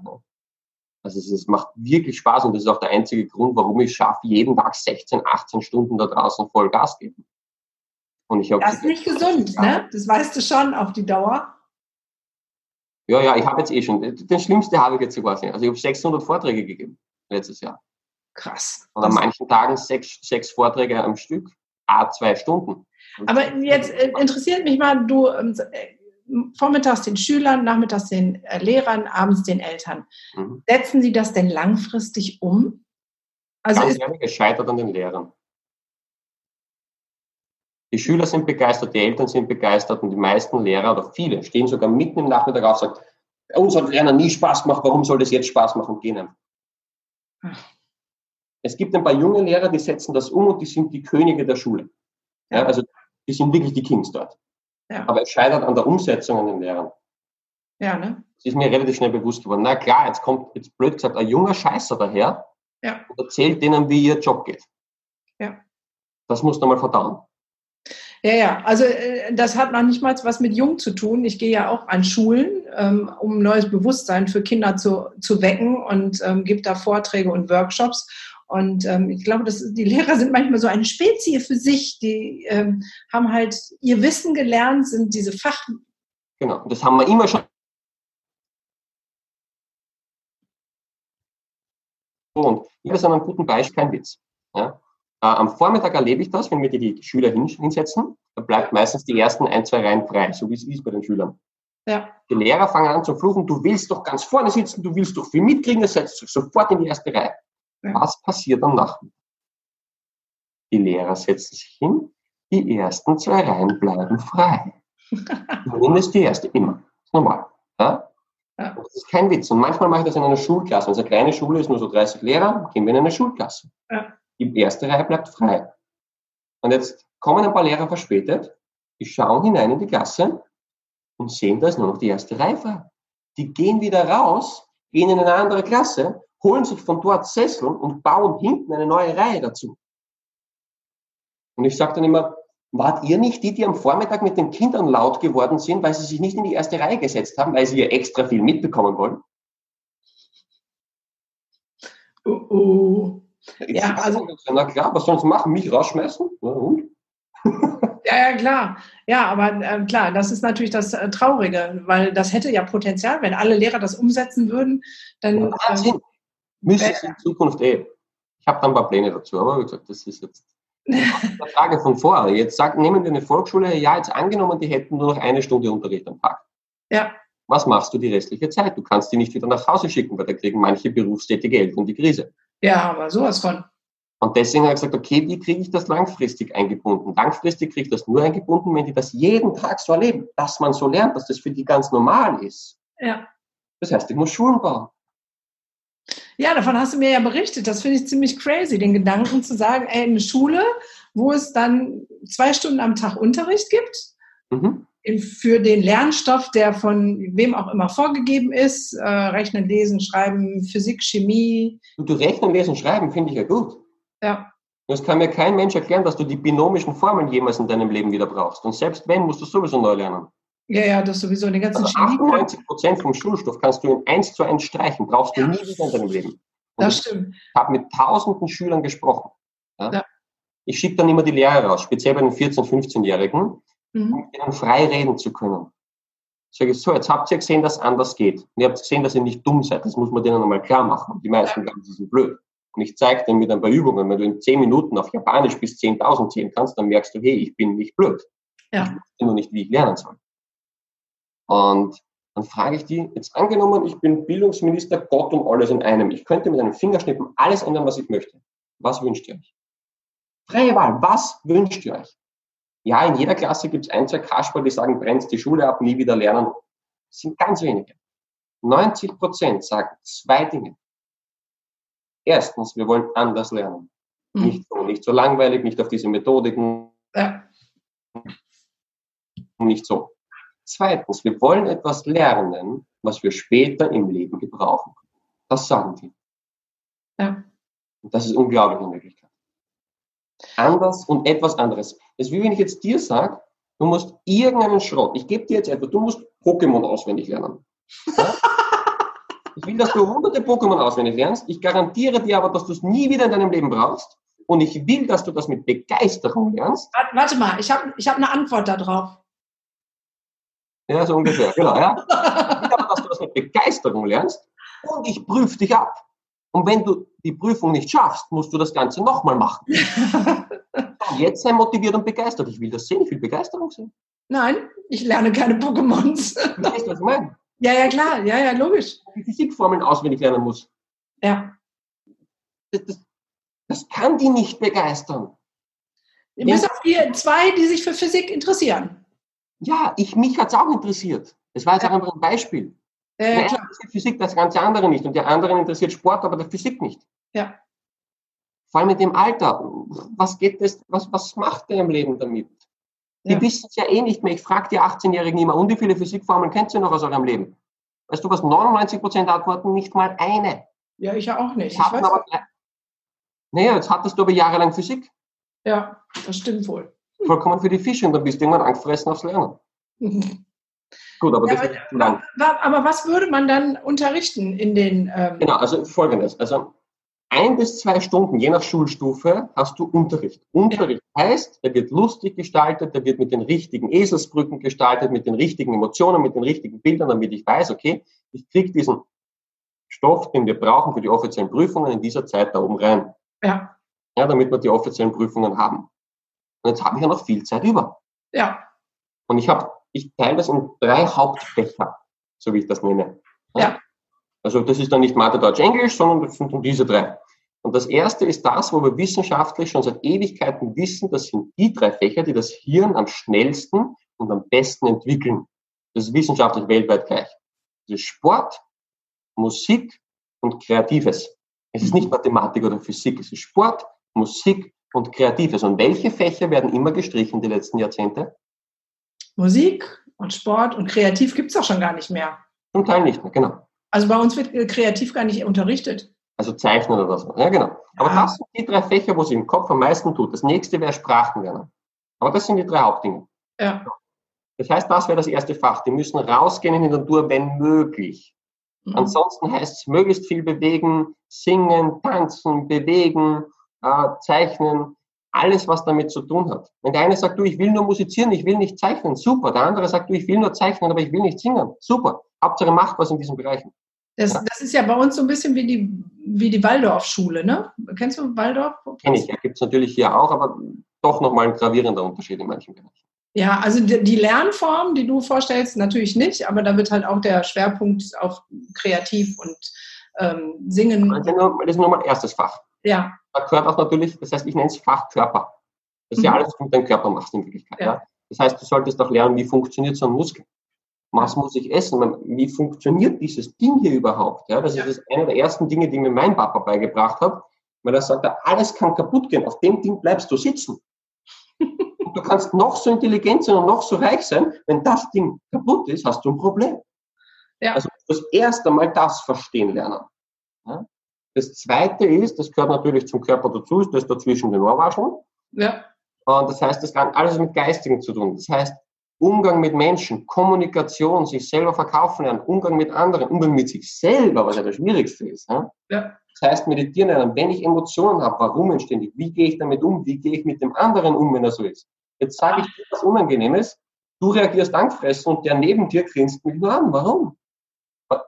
Also es, es macht wirklich Spaß und das ist auch der einzige Grund, warum ich schaffe, jeden Tag 16, 18 Stunden da draußen voll Gas geben.
Und ich das ist nicht gesund, ne? Das weißt du schon auf die Dauer.
Ja, ja, ich habe jetzt eh schon, den schlimmste habe ich jetzt sogar Also ich habe 600 Vorträge gegeben letztes Jahr.
Krass.
Und an manchen Tagen sechs, sechs Vorträge am Stück a zwei Stunden.
Aber jetzt äh, interessiert mich mal, du ähm, äh, vormittags den Schülern, nachmittags den äh, Lehrern, abends den Eltern. Mhm. Setzen Sie das denn langfristig um?
Also Ganz ehrlich, es scheitert an den Lehrern. Die Schüler sind begeistert, die Eltern sind begeistert und die meisten Lehrer oder viele stehen sogar mitten im Nachmittag auf und sagen, uns hat Lernen nie Spaß gemacht, warum soll das jetzt Spaß machen? Gehen. Ach. Es gibt ein paar junge Lehrer, die setzen das um und die sind die Könige der Schule. Ja, also die sind wirklich die Kings dort. Ja. Aber es scheitert an der Umsetzung an den Lehrern.
Ja, ne?
Das ist mir relativ schnell bewusst geworden. Na klar, jetzt kommt, jetzt blöd gesagt, ein junger Scheißer daher
ja.
und erzählt denen, wie ihr Job geht.
Ja.
Das musst du mal verdauen.
Ja, ja, also äh, das hat noch nicht mal was mit Jung zu tun. Ich gehe ja auch an Schulen, ähm, um neues Bewusstsein für Kinder zu, zu wecken und ähm, gebe da Vorträge und Workshops. Und ähm, ich glaube, dass die Lehrer sind manchmal so eine Spezie für sich. Die ähm, haben halt ihr Wissen gelernt, sind diese Fach.
Genau, das haben wir immer schon. Und ich habe an einem guten Beispiel kein Witz. Ja? Äh, am Vormittag erlebe ich das, wenn wir die, die Schüler hinsetzen, da bleibt meistens die ersten ein, zwei Reihen frei, so wie es ist bei den Schülern. Ja. Die Lehrer fangen an zu fluchen, du willst doch ganz vorne sitzen, du willst doch viel mitkriegen, das setzt sich sofort in die erste Reihe. Was passiert am Nachmittag? Die Lehrer setzen sich hin, die ersten zwei Reihen bleiben frei. Zumindest die erste, immer. Das ist normal. Ja? Das ist kein Witz. Und manchmal mache ich das in einer Schulklasse. Wenn es eine kleine Schule ist, nur so 30 Lehrer, gehen wir in eine Schulklasse. Die erste Reihe bleibt frei. Und jetzt kommen ein paar Lehrer verspätet, die schauen hinein in die Klasse und sehen, da ist nur noch die erste Reihe frei. Die gehen wieder raus, gehen in eine andere Klasse, holen sich von dort Sesseln und bauen hinten eine neue Reihe dazu. Und ich sage dann immer, wart ihr nicht die, die am Vormittag mit den Kindern laut geworden sind, weil sie sich nicht in die erste Reihe gesetzt haben, weil sie ihr extra viel mitbekommen wollen?
Oh, oh.
Ja, also, na klar, was sollen sie machen? Mich rausschmeißen? Na, und?
Ja, ja, klar. Ja, aber äh, klar, das ist natürlich das äh, Traurige, weil das hätte ja Potenzial, wenn alle Lehrer das umsetzen würden, dann.
Ja, ähm, müsste es in Zukunft eh. Ich habe dann ein paar Pläne dazu, aber wie gesagt, das ist jetzt eine Frage von vorher. Jetzt sag, nehmen wir eine Volksschule, ja, jetzt angenommen, die hätten nur noch eine Stunde Unterricht am Tag.
Ja.
Was machst du die restliche Zeit? Du kannst die nicht wieder nach Hause schicken, weil da kriegen manche berufstätige Eltern die Krise.
Ja, aber sowas von.
Und deswegen habe ich gesagt, okay, wie kriege ich das langfristig eingebunden? Langfristig kriege ich das nur eingebunden, wenn die das jeden Tag so erleben, dass man so lernt, dass das für die ganz normal ist.
Ja.
Das heißt, ich muss Schulen bauen.
Ja, davon hast du mir ja berichtet. Das finde ich ziemlich crazy, den Gedanken zu sagen, ey, eine Schule, wo es dann zwei Stunden am Tag Unterricht gibt, mhm. für den Lernstoff, der von wem auch immer vorgegeben ist, äh, Rechnen, Lesen, Schreiben, Physik, Chemie.
Du, du Rechnen, Lesen, Schreiben finde ich ja gut.
Ja.
Es kann mir kein Mensch erklären, dass du die binomischen Formeln jemals in deinem Leben wieder brauchst. Und selbst wenn, musst du sowieso neu lernen.
Ja, ja, das sowieso den ganzen
also 98 Prozent vom Schulstoff kannst du in eins zu eins streichen, brauchst du ja. nie wieder in deinem Leben. Und
das stimmt.
Ich habe mit tausenden Schülern gesprochen. Ja? Ja. Ich schicke dann immer die Lehrer raus, speziell bei den 14-, 15-Jährigen, mhm. um ihnen frei reden zu können. Sage ich so, jetzt habt ihr gesehen, dass es anders geht. Und ihr habt gesehen, dass ihr nicht dumm seid. Das muss man denen einmal klar machen. Die meisten glauben, sie sind blöd. Und ich zeige dir mit ein paar Übungen, wenn du in zehn Minuten auf Japanisch bis 10.000 zählen kannst, dann merkst du, hey, ich bin nicht blöd.
Ja.
Ich weiß nur nicht, wie ich lernen soll. Und dann frage ich die, jetzt angenommen, ich bin Bildungsminister, Gott und alles in einem. Ich könnte mit einem Fingerschnippen alles ändern, was ich möchte. Was wünscht ihr euch? Freie Wahl, was wünscht ihr euch? Ja, in jeder Klasse gibt es ein, zwei Kasperl, die sagen, brennt die Schule ab, nie wieder lernen. Das sind ganz wenige. 90 Prozent sagen zwei Dinge. Erstens, wir wollen anders lernen. Mhm. Nicht, so, nicht so langweilig, nicht auf diese Methodiken. Ja. Nicht so. Zweitens, wir wollen etwas lernen, was wir später im Leben gebrauchen. Das sagen die.
Ja.
Und das ist unglaublich in Wirklichkeit. Anders und etwas anderes. Das ist wie wenn ich jetzt dir sage, du musst irgendeinen Schrott, ich gebe dir jetzt etwas, du musst Pokémon auswendig lernen. Ja? Ich will, dass du hunderte Pokémon auswendig lernst. Ich garantiere dir aber, dass du es nie wieder in deinem Leben brauchst. Und ich will, dass du das mit Begeisterung lernst.
Warte mal, ich habe ich hab eine Antwort darauf.
Ja, so ungefähr, genau. Ja. Ich aber, dass du das mit Begeisterung lernst und ich prüfe dich ab. Und wenn du die Prüfung nicht schaffst, musst du das Ganze nochmal machen. und jetzt sei motiviert und begeistert. Ich will das sehen, ich will Begeisterung sehen.
Nein, ich lerne keine Pokémons.
Weißt du, was ich meine?
Ja, ja, klar, ja, ja, logisch.
Die Physikformeln auswendig lernen muss.
Ja.
Das, das, das kann die nicht begeistern.
Bis auf die zwei, die sich für Physik interessieren.
Ja, ich, mich hat es auch interessiert. Das war jetzt ja. auch einfach ein Beispiel.
Äh,
ja, interessiert Physik, das ganze andere nicht. Und der anderen interessiert Sport, aber der Physik nicht.
Ja.
Vor allem mit dem Alter. Was geht das, was, was macht der im Leben damit? Die ja. wissen es ja eh nicht mehr. Ich frage die 18-Jährigen immer, und wie viele Physikformeln kennt ihr noch aus eurem Leben? Weißt du was, 99 Prozent antworten nicht mal eine.
Ja, ich ja auch nicht.
Ich aber, naja, jetzt hattest du aber jahrelang Physik.
Ja, das stimmt wohl.
Vollkommen für die Fische und dann bist du irgendwann angefressen aufs Lernen. Gut, aber
Ja,
das
aber, aber was würde man dann unterrichten in den ähm,
Genau, also folgendes. Also ein bis zwei Stunden, je nach Schulstufe, hast du Unterricht. Unterricht heißt, der wird lustig gestaltet, der wird mit den richtigen Eselsbrücken gestaltet, mit den richtigen Emotionen, mit den richtigen Bildern, damit ich weiß, okay, ich kriege diesen Stoff, den wir brauchen für die offiziellen Prüfungen in dieser Zeit da oben rein.
Ja,
Ja, damit wir die offiziellen Prüfungen haben. Und jetzt habe ich ja noch viel Zeit über.
ja,
Und ich habe, ich teile das in drei Hauptfächer, so wie ich das nenne.
Ja.
Also das ist dann nicht Mathe, Deutsch, Englisch, sondern das sind diese drei. Und das erste ist das, wo wir wissenschaftlich schon seit Ewigkeiten wissen, das sind die drei Fächer, die das Hirn am schnellsten und am besten entwickeln. Das ist wissenschaftlich weltweit gleich. Das ist Sport, Musik und Kreatives. Es ist nicht Mathematik oder Physik, es ist Sport, Musik und Kreatives. Und welche Fächer werden immer gestrichen die letzten Jahrzehnte?
Musik und Sport und kreativ gibt es auch schon gar nicht mehr.
Zum Teil nicht mehr, genau.
Also bei uns wird äh, kreativ gar nicht unterrichtet.
Also zeichnen oder so. Ja, genau. Aber
Ja.
das sind die drei Fächer, wo sie im Kopf am meisten tut. Das nächste wäre Sprachenlernen. Aber das sind die drei Hauptdinge.
Ja,
Das heißt, das wäre das erste Fach. Die müssen rausgehen in die Natur, wenn möglich.
Mhm.
Ansonsten heißt es möglichst viel bewegen, singen, tanzen, bewegen, äh, zeichnen, alles, was damit zu tun hat. Wenn der eine sagt, du, ich will nur musizieren, ich will nicht zeichnen, super. Der andere sagt, du, ich will nur zeichnen, aber ich will nicht singen, super. Hauptsache macht was in diesen Bereichen.
Das,
Ja.
das ist ja bei uns so ein bisschen wie die, wie die Waldorfschule, ne? Kennst du Waldorf?
Kenne ich, ja, gibt es natürlich hier auch, aber doch nochmal ein gravierender Unterschied in manchen Bereichen.
Ja, also die, die Lernform, die du vorstellst, natürlich nicht, aber da wird halt auch der Schwerpunkt auf kreativ und ähm, Singen.
Das ist nur, nur mein erstes Fach.
Ja,
Gehört auch natürlich, das heißt, ich nenne es Fachkörper. Das ist ja
Mhm.
alles, was du mit deinem Körper machst in Wirklichkeit.
Ja.
Ja. Das heißt, du solltest auch lernen, wie funktioniert so ein Muskel. Was muss ich essen? Wie funktioniert dieses Ding hier überhaupt? Ja, das ist das eine der ersten Dinge, die mir mein Papa beigebracht hat. Weil er sagt, alles kann kaputt gehen. Auf dem Ding bleibst du sitzen. Und du kannst noch so intelligent sein und noch so reich sein. Wenn das Ding kaputt ist, hast du ein Problem.
Ja.
Also das erste Mal das verstehen lernen. Ja. Das zweite ist, das gehört natürlich zum Körper dazu, ist das dazwischen den Ohrwascheln.
ja,
Und das heißt, das hat alles mit Geistigen zu tun. Das heißt, Umgang mit Menschen, Kommunikation, sich selber verkaufen lernen, Umgang mit anderen, Umgang mit sich selber, was ja das Schwierigste ist. Ja?
ja,
Das heißt, meditieren lernen, wenn ich Emotionen habe, warum entstehen die? Wie gehe ich damit um? Wie gehe ich mit dem anderen um, wenn er so ist? Jetzt sage ich dir was Unangenehmes, du reagierst angefressen und der neben dir grinst mich nur an. Warum?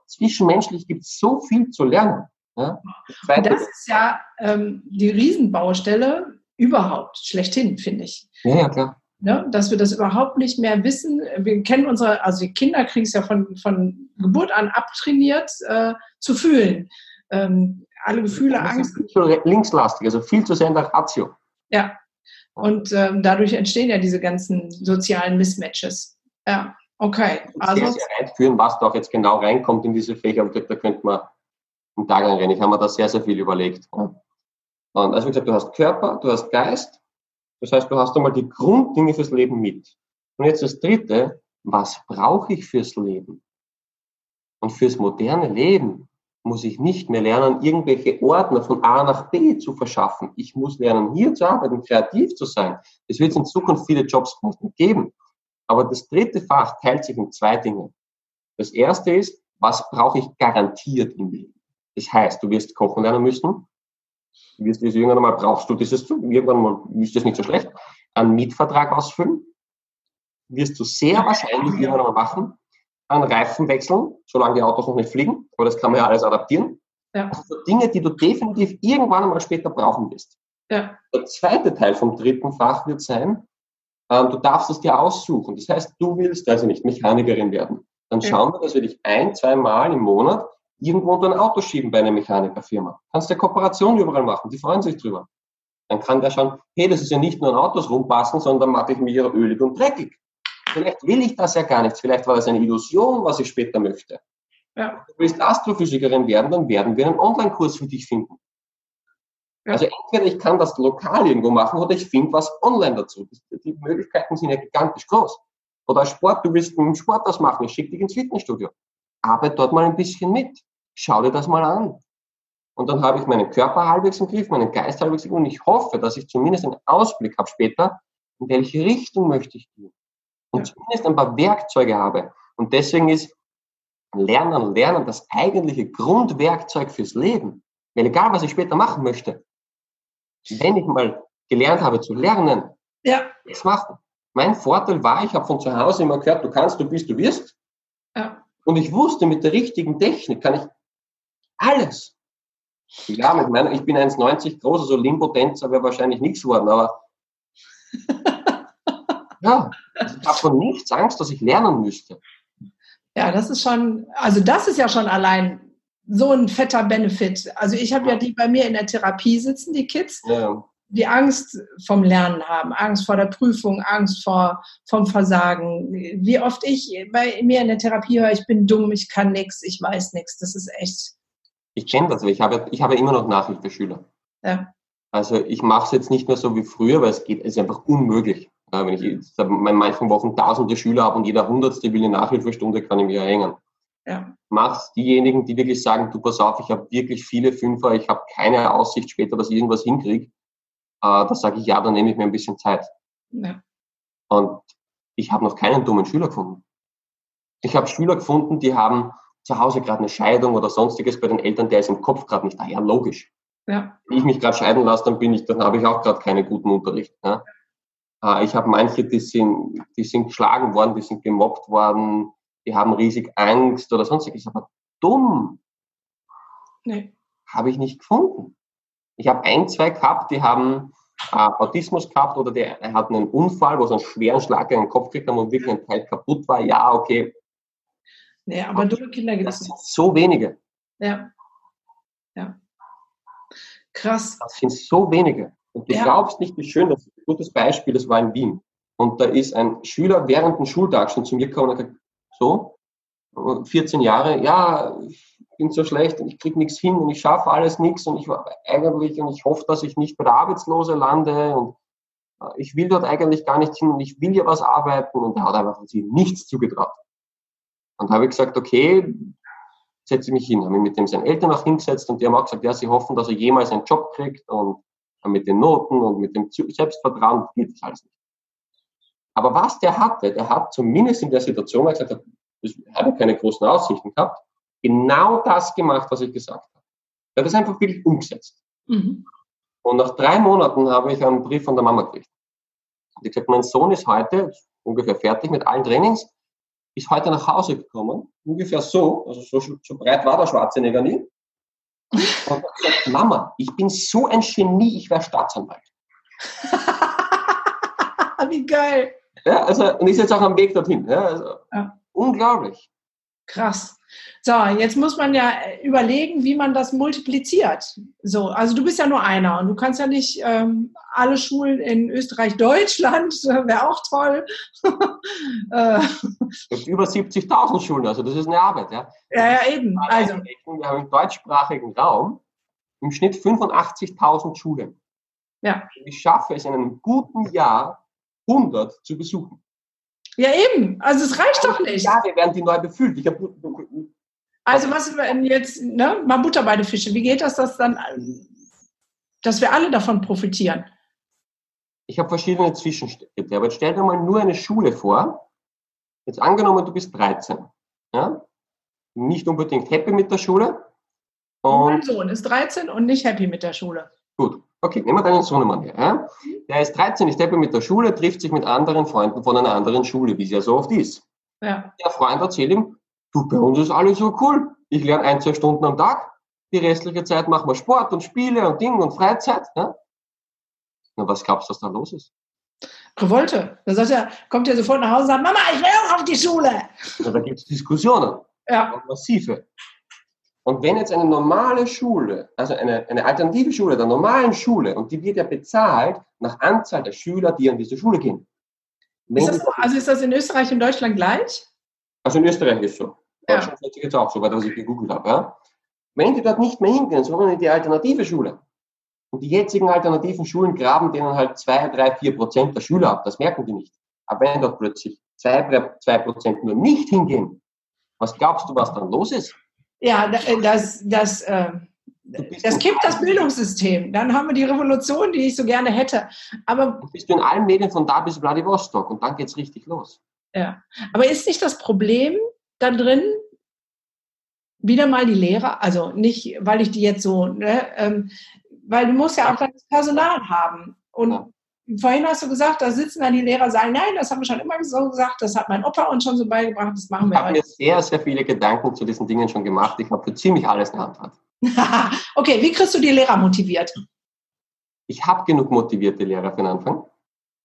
Zwischenmenschlich gibt es so viel zu lernen. Ja? Das
Und das ist ja ähm, die Riesenbaustelle überhaupt, schlechthin, finde ich.
ja, ja, klar.
Ne? Dass wir das überhaupt nicht mehr wissen. Wir kennen unsere, also die Kinder kriegen es ja von, von Geburt an abtrainiert, äh, zu fühlen. Ähm, alle Gefühle,
Das
Angst.
ist viel zu linkslastig, also viel zu sehr in der Ratio.
Ja. Und ähm, dadurch entstehen ja diese ganzen sozialen Mismatches. Ja, okay. Also,
sehr, sehr weit führen, was da auch jetzt genau reinkommt in diese Fächer. Und da könnte man einen Tag lang reden. Ich habe mir da sehr, sehr viel überlegt. Und also wie gesagt, du hast Körper, du hast Geist. Das heißt, du hast einmal die Grunddinge fürs Leben mit. Und jetzt das dritte, was brauche ich fürs Leben? Und fürs moderne Leben muss ich nicht mehr lernen, irgendwelche Ordner von A nach B zu verschaffen. Ich muss lernen, hier zu arbeiten, kreativ zu sein. Es wird in Zukunft viele Jobs geben. Aber das dritte Fach teilt sich in zwei Dinge. Das erste ist, was brauche ich garantiert im Leben? Das heißt, du wirst kochen lernen müssen. Du wirst dieses irgendwann mal brauchst du dieses, irgendwann mal ist das nicht so schlecht, einen Mietvertrag ausfüllen. Wirst du sehr wahrscheinlich irgendwann mal machen. Einen Reifen wechseln, solange die Autos noch nicht fliegen. Aber das kann man ja alles adaptieren.
Ja.
Also Dinge, die du definitiv irgendwann einmal später brauchen wirst.
ja,
Der zweite Teil vom dritten Fach wird sein, ähm, du darfst es dir aussuchen. Das heißt, du willst also nicht Mechanikerin werden. Dann
Ja.
schauen wir, dass wir dich ein, zwei Mal im Monat irgendwo unter ein Auto schieben bei einer Mechanikerfirma. Kannst der Kooperation überall machen, die freuen sich drüber. Dann kann der schauen, hey, das ist ja nicht nur an Autos rumpassen, sondern mache ich mich ja ölig und dreckig. Vielleicht will ich das ja gar nicht. Vielleicht war das eine Illusion, was ich später möchte.
ja,
Du willst Astrophysikerin werden, dann werden wir einen Online-Kurs für dich finden.
Ja.
Also entweder ich kann das lokal irgendwo machen oder ich finde was online dazu. Die Möglichkeiten sind ja gigantisch groß. Oder Sport, du willst einen Sport das machen, ich schicke dich ins Fitnessstudio. Arbeit dort mal ein bisschen mit. Schau dir das mal an. und dann habe ich meinen Körper halbwegs im Griff, meinen Geist halbwegs im Griff und ich hoffe, dass ich zumindest einen Ausblick habe später, in welche Richtung möchte ich gehen. Und ja. zumindest ein paar Werkzeuge habe. Und deswegen ist Lernen Lernen das eigentliche Grundwerkzeug fürs Leben. Weil egal, was ich später machen möchte, wenn ich mal gelernt habe zu lernen, ja. das machen. Mein Vorteil war, ich habe von zu Hause immer gehört, du kannst, du bist, du wirst. Ja. Und ich wusste, mit der richtigen Technik kann ich alles. Ja, mit meiner, ich bin 1,90 groß, also Limbo-Tänzer wäre wahrscheinlich nichts geworden, aber ja, ich habe von nichts Angst, dass ich lernen müsste.
Ja, das ist schon, also das ist ja schon allein so ein fetter Benefit. Also ich habe ja die bei mir in der Therapie sitzen, die Kids, ja. die Angst vom Lernen haben, Angst vor der Prüfung, Angst vor vom Versagen. Wie oft ich bei mir in der Therapie höre, ich bin dumm, ich kann nichts, ich weiß nichts. Das ist echt.
Ich kenne das, ich habe, ich habe immer noch Nachhilfeschüler. Ja. Also ich mache es jetzt nicht mehr so wie früher, weil es geht, es ist einfach unmöglich. Ja, wenn ich jetzt in manchen Wochen tausende Schüler habe und jeder hundertste will eine Nachhilfestunde, kann ich mich erhängen. Ja. Mach's diejenigen, die wirklich sagen, du pass auf, ich habe wirklich viele Fünfer, ich habe keine Aussicht später, dass ich irgendwas hinkriege, äh, da sage ich, ja, dann nehme ich mir ein bisschen Zeit. Ja. Und ich habe noch keinen dummen Schüler gefunden. Ich habe Schüler gefunden, die haben zu Hause gerade eine Scheidung oder sonstiges bei den Eltern, der ist im Kopf gerade nicht da. Ja, logisch. Ja. Wenn ich mich gerade scheiden lasse, dann bin ich, dann habe ich auch gerade keinen guten Unterricht. Ja. Äh, ich habe manche, die sind, die sind geschlagen worden, die sind gemobbt worden, die haben riesig Angst oder sonstiges, aber dumm. Nee. Habe ich nicht gefunden. Ich habe ein, zwei gehabt, die haben äh, Autismus gehabt oder der hatten einen Unfall, wo sie einen schweren Schlag in den Kopf gekriegt haben und wirklich ein Teil kaputt war. Ja, okay.
Nee, aber dumme Kinder
gibt es nicht. So wenige.
Ja. Ja. Krass.
Das sind so wenige. Und du ja. glaubst nicht, wie schön das ist. Ein gutes Beispiel, das war in Wien. Und da ist ein Schüler während dem Schultag schon zu mir gekommen und hat gesagt, so, 14 Jahre, ja, ich bin so schlecht und ich kriege nichts hin und ich schaffe alles nichts und ich war eigentlich und ich hoffe, dass ich nicht bei der Arbeitslose lande und äh, ich will dort eigentlich gar nicht hin und ich will ja was arbeiten und er hat einfach nichts zugetraut. Und habe ich gesagt, okay, setze mich hin. Habe mich mit dem seinen Eltern auch hingesetzt und die haben auch gesagt, ja, sie hoffen, dass er jemals einen Job kriegt und mit den Noten und mit dem Selbstvertrauen geht das alles nicht. Aber was der hatte, der hat zumindest in der Situation, weil er gesagt hat, ich habe keine großen Aussichten gehabt, genau das gemacht, was ich gesagt habe. Er hat das einfach wirklich umgesetzt. Mhm. Und nach drei Monaten habe ich einen Brief von der Mama gekriegt. Die gesagt, mein Sohn ist heute ungefähr fertig mit allen Trainings, ist heute nach Hause gekommen, ungefähr so, also so, so breit war der Schwarzenegger nie. Und hat gesagt, Mama, ich bin so ein Genie, ich wäre Staatsanwalt.
Wie geil.
Ja, also, und ist jetzt auch am Weg dorthin. Ja, also, ja. Unglaublich.
Krass. So, jetzt muss man ja überlegen, wie man das multipliziert. So, also du bist ja nur einer und du kannst ja nicht ähm, alle Schulen in Österreich, Deutschland, wäre auch toll.
äh. Über 70.000 Schulen, also das ist eine Arbeit, ja.
Ja, ja, eben. Also.
Wir haben im deutschsprachigen Raum im Schnitt 85.000 Schulen. Ja. Ich schaffe es in einem guten Jahr 100 zu besuchen.
Ja, eben. Also es reicht doch nicht.
Ja, wir werden die neu befüllt. Ich hab,
also was wenn jetzt, ne, mal Butter bei den Fische, wie geht das, dass dann, dass wir alle davon profitieren?
Ich habe verschiedene Zwischenschritte, aber jetzt stell dir mal nur eine Schule vor. Jetzt angenommen, du bist 13. Ja? Nicht unbedingt happy mit der Schule.
Und mein Sohn ist 13 und nicht happy mit der Schule.
Gut. Okay, nehmen wir deinen Sohnemann her. Ja? Der ist 13, ist happy mit der Schule, trifft sich mit anderen Freunden von einer anderen Schule, wie es ja so oft ist. Ja. Der Freund erzählt ihm, du, bei uns ist alles so cool. Ich lerne ein, zwei Stunden am Tag. Die restliche Zeit machen wir Sport und Spiele und Dinge und Freizeit. Ja? Na, was glaubst du, was da los ist?
Revolte. Da sagt er, kommt er sofort nach Hause und sagt, Mama, ich will auch auf die Schule.
Ja, da gibt es Diskussionen. Ja. Massive. Und wenn jetzt eine normale Schule, also eine, eine alternative Schule der normalen Schule, und die wird ja bezahlt nach Anzahl der Schüler, die an diese Schule gehen.
Ist das, also ist das in Österreich und Deutschland gleich?
Also in Österreich ist so. Ja. Deutschland ist jetzt auch so, weil was ich gegoogelt habe. Ja? Wenn die dort nicht mehr hingehen, sondern in die alternative Schule, und die jetzigen alternativen Schulen graben denen halt zwei, drei, vier Prozent der Schüler ab, das merken die nicht. Aber wenn dort plötzlich zwei, zwei Prozent nur nicht hingehen, was glaubst du, was dann los ist?
Ja, äh, das, das, äh, das kippt das Bildungssystem. Dann haben wir die Revolution, die ich so gerne hätte. Aber
bist du in allen Medien von da bis Vladivostok und dann geht es richtig los.
Ja, aber ist nicht das Problem da drin, wieder mal die Lehrer, also nicht, weil ich die jetzt so, ne, ähm, weil du musst ja auch das Personal haben. Und ja. Vorhin hast du gesagt, da sitzen dann die Lehrer, sagen, nein, das haben wir schon immer so gesagt, das hat mein Opa uns schon so beigebracht, das machen wir
Ich habe mir sehr, sehr viele Gedanken zu diesen Dingen schon gemacht. Ich habe für ziemlich alles eine Antwort.
okay, wie kriegst du die Lehrer motiviert?
Ich habe genug motivierte Lehrer für den Anfang.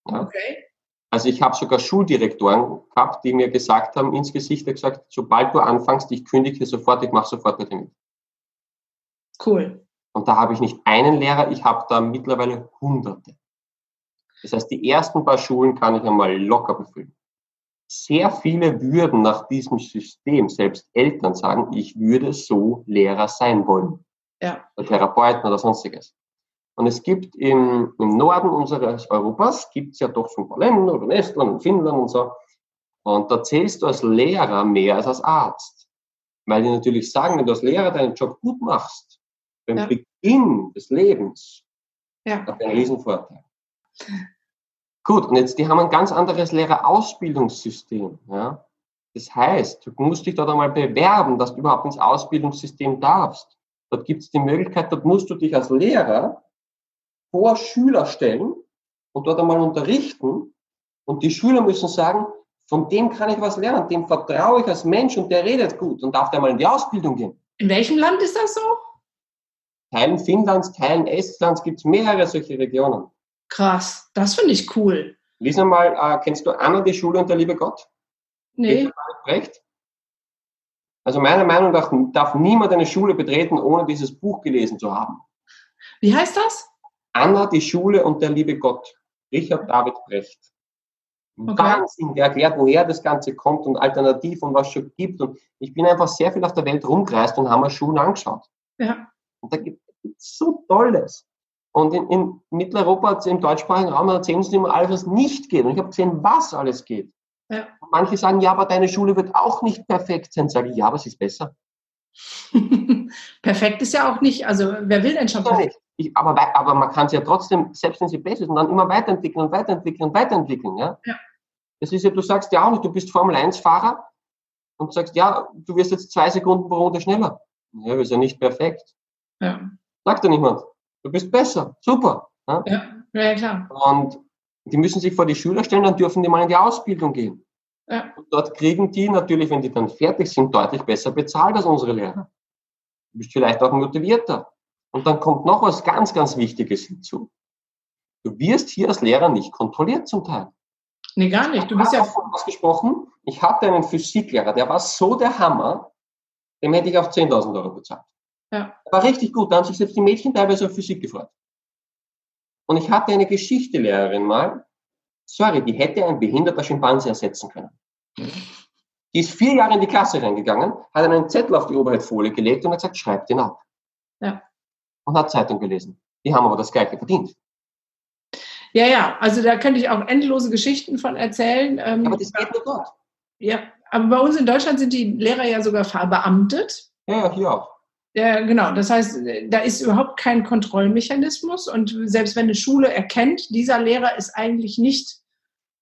Ja. Okay.
Also ich habe sogar Schuldirektoren gehabt, die mir gesagt haben, ins Gesicht gesagt, sobald du anfängst, ich kündige sofort, ich mache sofort mit dir
Cool.
Und da habe ich nicht einen Lehrer, ich habe da mittlerweile Hunderte. Das heißt, die ersten paar Schulen kann ich einmal locker befüllen. Sehr viele würden nach diesem System, selbst Eltern sagen, ich würde so Lehrer sein wollen.
Ja.
Oder Therapeuten oder sonstiges. Und es gibt im, im Norden unseres Europas, gibt es ja doch so ein paar Länder, oder in Estland und Finnland und so. Und da zählst du als Lehrer mehr als als Arzt. Weil die natürlich sagen, wenn du als Lehrer deinen Job gut machst, beim ja. Beginn des Lebens,
ja.
hat ein Riesenvorteil. Gut, und jetzt, die haben ein ganz anderes Lehrerausbildungssystem. Ja? Das heißt, du musst dich dort einmal bewerben, dass du überhaupt ins Ausbildungssystem darfst. Dort gibt es die Möglichkeit, dort musst du dich als Lehrer vor Schüler stellen und dort einmal unterrichten. Und die Schüler müssen sagen, von dem kann ich was lernen, dem vertraue ich als Mensch und der redet gut und darf einmal in die Ausbildung gehen.
In welchem Land ist das so?
Teilen Finnlands, Teilen Estlands gibt es mehrere solche Regionen.
Krass, das finde ich cool.
Lies einmal, äh, kennst du Anna, die Schule und der liebe Gott?
Nee.
Recht? Also meiner Meinung nach darf niemand eine Schule betreten, ohne dieses Buch gelesen zu haben.
Wie heißt das?
Anna, die Schule und der liebe Gott. Richard David Brecht. Okay. Wahnsinn, der erklärt, woher das Ganze kommt und alternativ und was es schon gibt. Und ich bin einfach sehr viel auf der Welt rumgereist und haben mir Schulen angeschaut.
Ja.
Und da gibt es so Tolles. Und in, in Mitteleuropa, im deutschsprachigen Raum, erzählen sie immer alles, was nicht geht. Und ich habe gesehen, was alles geht.
Ja.
Manche sagen, ja, aber deine Schule wird auch nicht perfekt sein. Sage ich, ja, aber es ist besser.
perfekt ist ja auch nicht, also wer will denn schon perfekt?
Ich, aber, aber man kann es ja trotzdem, selbst wenn sie besser ist, und dann immer weiterentwickeln und weiterentwickeln und weiterentwickeln. Ja?
ja.
Das ist ja, du sagst ja auch nicht, du bist Formel-1-Fahrer und sagst, ja, du wirst jetzt zwei Sekunden pro Runde schneller. Ja, ist ja nicht perfekt.
Ja.
Sagt ja niemand. Du bist besser. Super.
Ja, ja, ja klar.
Und die müssen sich vor die Schüler stellen, dann dürfen die mal in die Ausbildung gehen.
Ja.
Und dort kriegen die natürlich, wenn die dann fertig sind, deutlich besser bezahlt als unsere Lehrer. Du bist vielleicht auch motivierter. Und dann kommt noch was ganz, ganz Wichtiges hinzu. Du wirst hier als Lehrer nicht kontrolliert zum Teil.
Nee, gar nicht. Du bist ja
von was gesprochen. Ich hatte einen Physiklehrer, der war so der Hammer, dem hätte ich auch 10.000 Euro bezahlt.
Ja.
War richtig gut. Da haben sich selbst die Mädchen teilweise auf Physik gefreut. Und ich hatte eine Geschichtelehrerin mal, sorry, die hätte ein behinderter Schimpanse ersetzen können. Die ist vier Jahre in die Klasse reingegangen, hat einen Zettel auf die Oberheitfolie gelegt und hat gesagt, schreibt den ab.
Ja.
Und hat Zeitung gelesen. Die haben aber das Gleiche verdient.
Ja, ja, also da könnte ich auch endlose Geschichten von erzählen.
Ähm, aber das geht nur dort.
Ja, aber bei uns in Deutschland sind die Lehrer ja sogar verbeamtet.
Ja, hier auch.
Ja, genau. Das heißt, da ist überhaupt kein Kontrollmechanismus und selbst wenn eine Schule erkennt, dieser Lehrer ist eigentlich nicht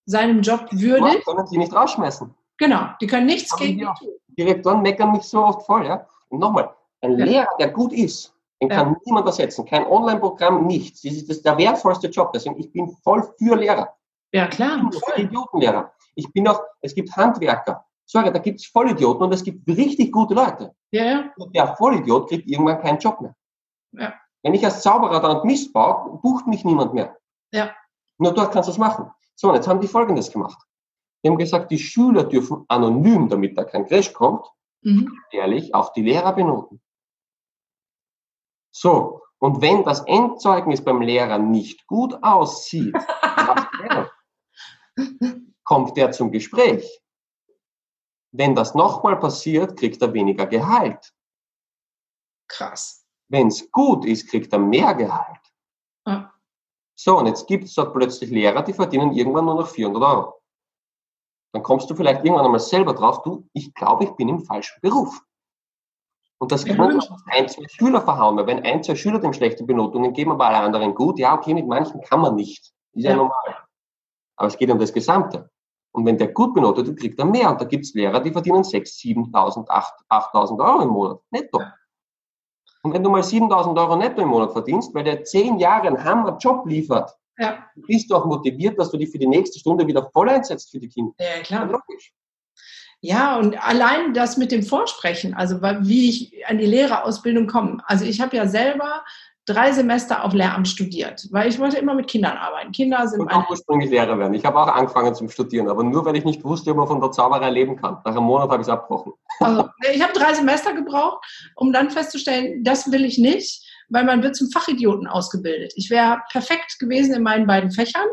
seinem Job würdig.
Ja, können sie nicht rausschmeißen.
Genau, die können nichts Aber gegen
ja. tun. Direktoren meckern mich so oft voll, ja. Und nochmal, ein ja. Lehrer, der gut ist, den ja. kann niemand ersetzen. Kein Online-Programm, nichts. Das ist das der wertvollste Job. Deswegen, ich bin voll für Lehrer.
Ja, klar.
Ich bin für Idiotenlehrer. Ich bin auch, es gibt Handwerker. Sorry, da gibt es Vollidioten und es gibt richtig gute Leute.
Ja, ja.
Und der Vollidiot kriegt irgendwann keinen Job mehr.
Ja.
Wenn ich als Zauberer dann Mist baue, bucht mich niemand mehr.
Ja.
Nur dort kannst du es machen. So, und jetzt haben die Folgendes gemacht. Die haben gesagt, die Schüler dürfen anonym, damit da kein Crash kommt, mhm. ehrlich auch die Lehrer benoten. So, und wenn das Endzeugnis beim Lehrer nicht gut aussieht, kommt der zum Gespräch. Wenn das nochmal passiert, kriegt er weniger Gehalt.
Krass.
Wenn es gut ist, kriegt er mehr Gehalt.
Ja.
So, und jetzt gibt es dort plötzlich Lehrer, die verdienen irgendwann nur noch 400 Euro. Dann kommst du vielleicht irgendwann einmal selber drauf, du, ich glaube, ich bin im falschen Beruf. Und das kann man ein, zwei Schüler verhauen, weil wenn ein, zwei Schüler dem schlechte Benotungen geben, aber alle anderen gut, ja, okay, mit manchen kann man nicht. Ist ja, ja normal. Aber es geht um das Gesamte. Und wenn der gut benotet ist, kriegt er mehr. Und da gibt es Lehrer, die verdienen 6.000, 7.000, 8.000 Euro im Monat netto. Und wenn du mal 7.000 Euro netto im Monat verdienst, weil der zehn Jahre einen Hammer-Job liefert, ja. bist du auch motiviert, dass du dich für die nächste Stunde wieder voll einsetzt für die Kinder.
Ja, klar. Logisch. Ja, und allein das mit dem Vorsprechen, also wie ich an die Lehrerausbildung komme. Also ich habe ja selber drei Semester auf Lehramt studiert, weil ich wollte immer mit Kindern arbeiten. Kinder sind.
Ich auch ursprünglich Lehrer werden. Ich habe auch angefangen zum Studieren, aber nur weil ich nicht wusste, ob man von der Zauberei leben kann. Nach einem Monat habe ich es abgebrochen.
Also, ich habe drei Semester gebraucht, um dann festzustellen, das will ich nicht, weil man wird zum Fachidioten ausgebildet. Ich wäre perfekt gewesen in meinen beiden Fächern.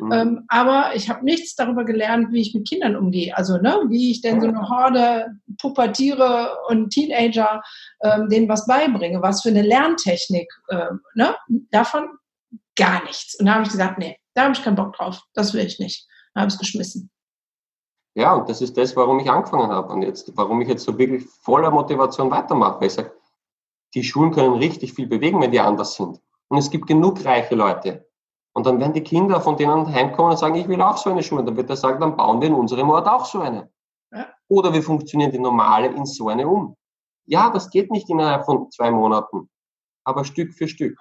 Mhm. Ähm, aber ich habe nichts darüber gelernt, wie ich mit Kindern umgehe. Also ne, wie ich denn so eine Horde Pubertiere und Teenager ähm, denen was beibringe, was für eine Lerntechnik. Ähm, ne? Davon gar nichts. Und da habe ich gesagt, nee, da habe ich keinen Bock drauf. Das will ich nicht. Da habe ich es geschmissen.
Ja, und das ist das, warum ich angefangen habe und jetzt, warum ich jetzt so wirklich voller Motivation weitermache. Weil ich sage, die Schulen können richtig viel bewegen, wenn die anders sind. Und es gibt genug reiche Leute, und dann werden die Kinder von denen heimkommen und sagen, ich will auch so eine Schule. Dann wird er sagen, dann bauen wir in unserem Ort auch so eine. Ja. Oder wir funktionieren die normale in so eine um. Ja, das geht nicht innerhalb von zwei Monaten, aber Stück für Stück.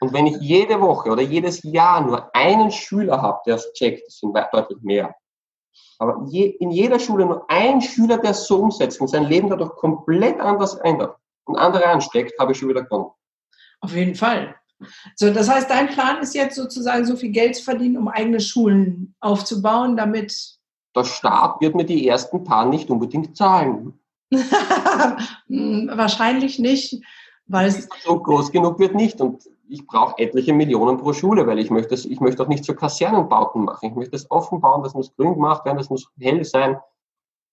Und wenn ich jede Woche oder jedes Jahr nur einen Schüler habe, der es checkt, das sind deutlich mehr. Aber je, in jeder Schule nur ein Schüler, der es so umsetzt und sein Leben dadurch komplett anders ändert und andere ansteckt, habe ich schon wieder gewonnen.
Auf jeden Fall. So, das heißt, dein Plan ist jetzt sozusagen so viel Geld zu verdienen, um eigene Schulen aufzubauen, damit.
Der Staat wird mir die ersten paar nicht unbedingt zahlen.
Wahrscheinlich nicht, weil es.
So groß genug wird nicht. Und ich brauche etliche Millionen pro Schule, weil ich möchte, ich möchte auch nicht so Kasernenbauten machen. Ich möchte es offen bauen, das muss grün gemacht werden, das muss hell sein.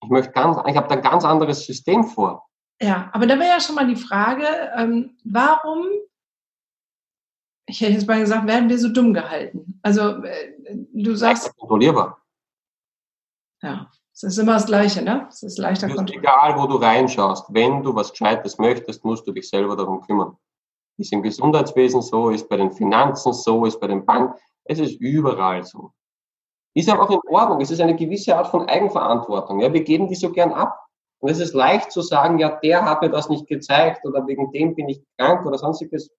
Ich möchte ganz, ich habe da ein ganz anderes System vor.
Ja, aber da wäre ja schon mal die Frage, ähm, warum ich hätte jetzt mal gesagt, werden wir so dumm gehalten? Also äh, du sagst.
Kontrollierbar.
Ja, es ist immer das Gleiche, ne? Es ist leichter
kontrollierbar. Egal, wo du reinschaust, wenn du was Gescheites möchtest, musst du dich selber darum kümmern. Ist im Gesundheitswesen so, ist bei den Finanzen so, ist bei den Banken, es ist überall so. Ist aber auch in Ordnung. Es ist eine gewisse Art von Eigenverantwortung. Ja, wir geben die so gern ab. Und es ist leicht zu sagen, ja, der hat mir das nicht gezeigt oder wegen dem bin ich krank oder sonstiges.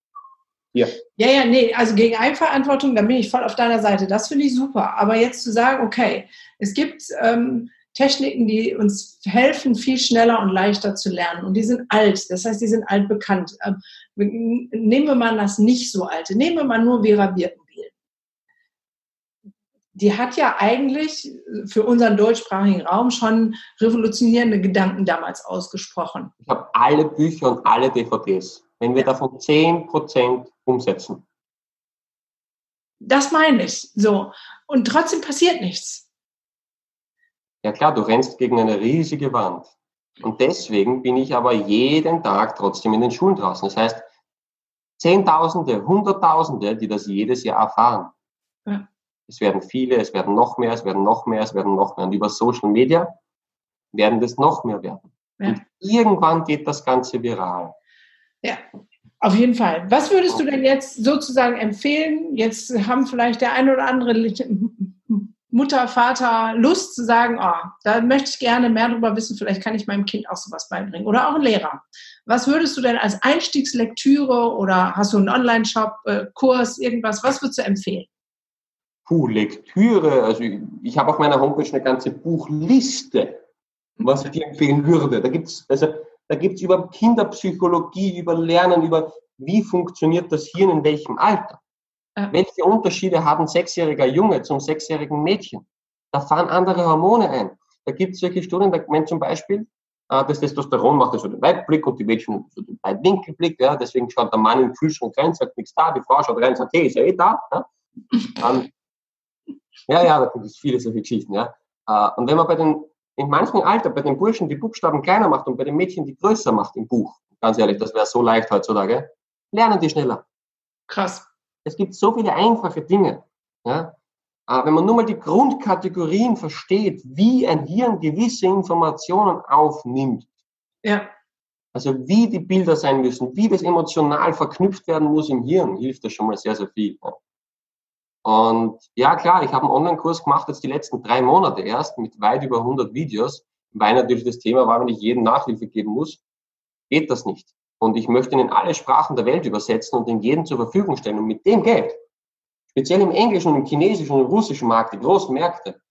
Ja. Ja, ja, nee, also gegen Eigenverantwortung, da bin ich voll auf deiner Seite. Das finde ich super. Aber jetzt zu sagen, okay, es gibt ähm, Techniken, die uns helfen, viel schneller und leichter zu lernen. Und die sind alt. Das heißt, die sind altbekannt. Ähm, nehmen wir mal das nicht so alte. Nehmen wir mal nur Vera Birkenbiel. Die hat ja eigentlich für unseren deutschsprachigen Raum schon revolutionierende Gedanken damals ausgesprochen.
Ich habe alle Bücher und alle DVDs wenn wir davon 10% umsetzen.
Das meine ich. So. Und trotzdem passiert nichts.
Ja klar, du rennst gegen eine riesige Wand. Und deswegen bin ich aber jeden Tag trotzdem in den Schulen draußen. Das heißt, Zehntausende, Hunderttausende, die das jedes Jahr erfahren. Ja. Es werden viele, es werden noch mehr, es werden noch mehr, es werden noch mehr. Und über Social Media werden das noch mehr werden. Ja. Und irgendwann geht das Ganze viral.
Ja, auf jeden Fall. Was würdest du denn jetzt sozusagen empfehlen? Jetzt haben vielleicht der eine oder andere Mutter, Vater Lust zu sagen, oh, da möchte ich gerne mehr darüber wissen, vielleicht kann ich meinem Kind auch sowas beibringen. Oder auch ein Lehrer. Was würdest du denn als Einstiegslektüre oder hast du einen Online-Shop, äh, Kurs, irgendwas, was würdest du empfehlen?
Puh, Lektüre, also ich, ich habe auf meiner Homepage eine ganze Buchliste, was ich dir empfehlen würde. Da gibt es, also da gibt es über Kinderpsychologie, über Lernen, über wie funktioniert das Hirn in welchem Alter. Ja. Welche Unterschiede haben sechsjähriger Junge zum sechsjährigen Mädchen? Da fahren andere Hormone ein. Da gibt es solche Studien, da meint zum Beispiel, äh, das Testosteron macht so den Weitblick und die Mädchen so den Weitwinkelblick. Ja, deswegen schaut der Mann im Kühlschrank rein, sagt nichts da, die Frau schaut rein, sagt, hey, ist ja eh da. Ja, um, ja, ja, da gibt es viele solche Geschichten. Ja. Uh, und wenn man bei den in manchem Alter bei den Burschen die Buchstaben kleiner macht und bei den Mädchen die größer macht im Buch, ganz ehrlich, das wäre so leicht heutzutage, lernen die schneller.
Krass.
Es gibt so viele einfache Dinge. Ja? Aber wenn man nur mal die Grundkategorien versteht, wie ein Hirn gewisse Informationen aufnimmt,
ja.
Also wie die Bilder sein müssen, wie das emotional verknüpft werden muss im Hirn, hilft das schon mal sehr, sehr viel. Und ja, klar, ich habe einen Online-Kurs gemacht, jetzt die letzten drei Monate erst, mit weit über 100 Videos, weil natürlich das Thema war, wenn ich jedem Nachhilfe geben muss, geht das nicht. Und ich möchte ihn in alle Sprachen der Welt übersetzen und den jedem zur Verfügung stellen. Und mit dem Geld, speziell im englischen und im chinesischen und im russischen Markt, die großen Märkte,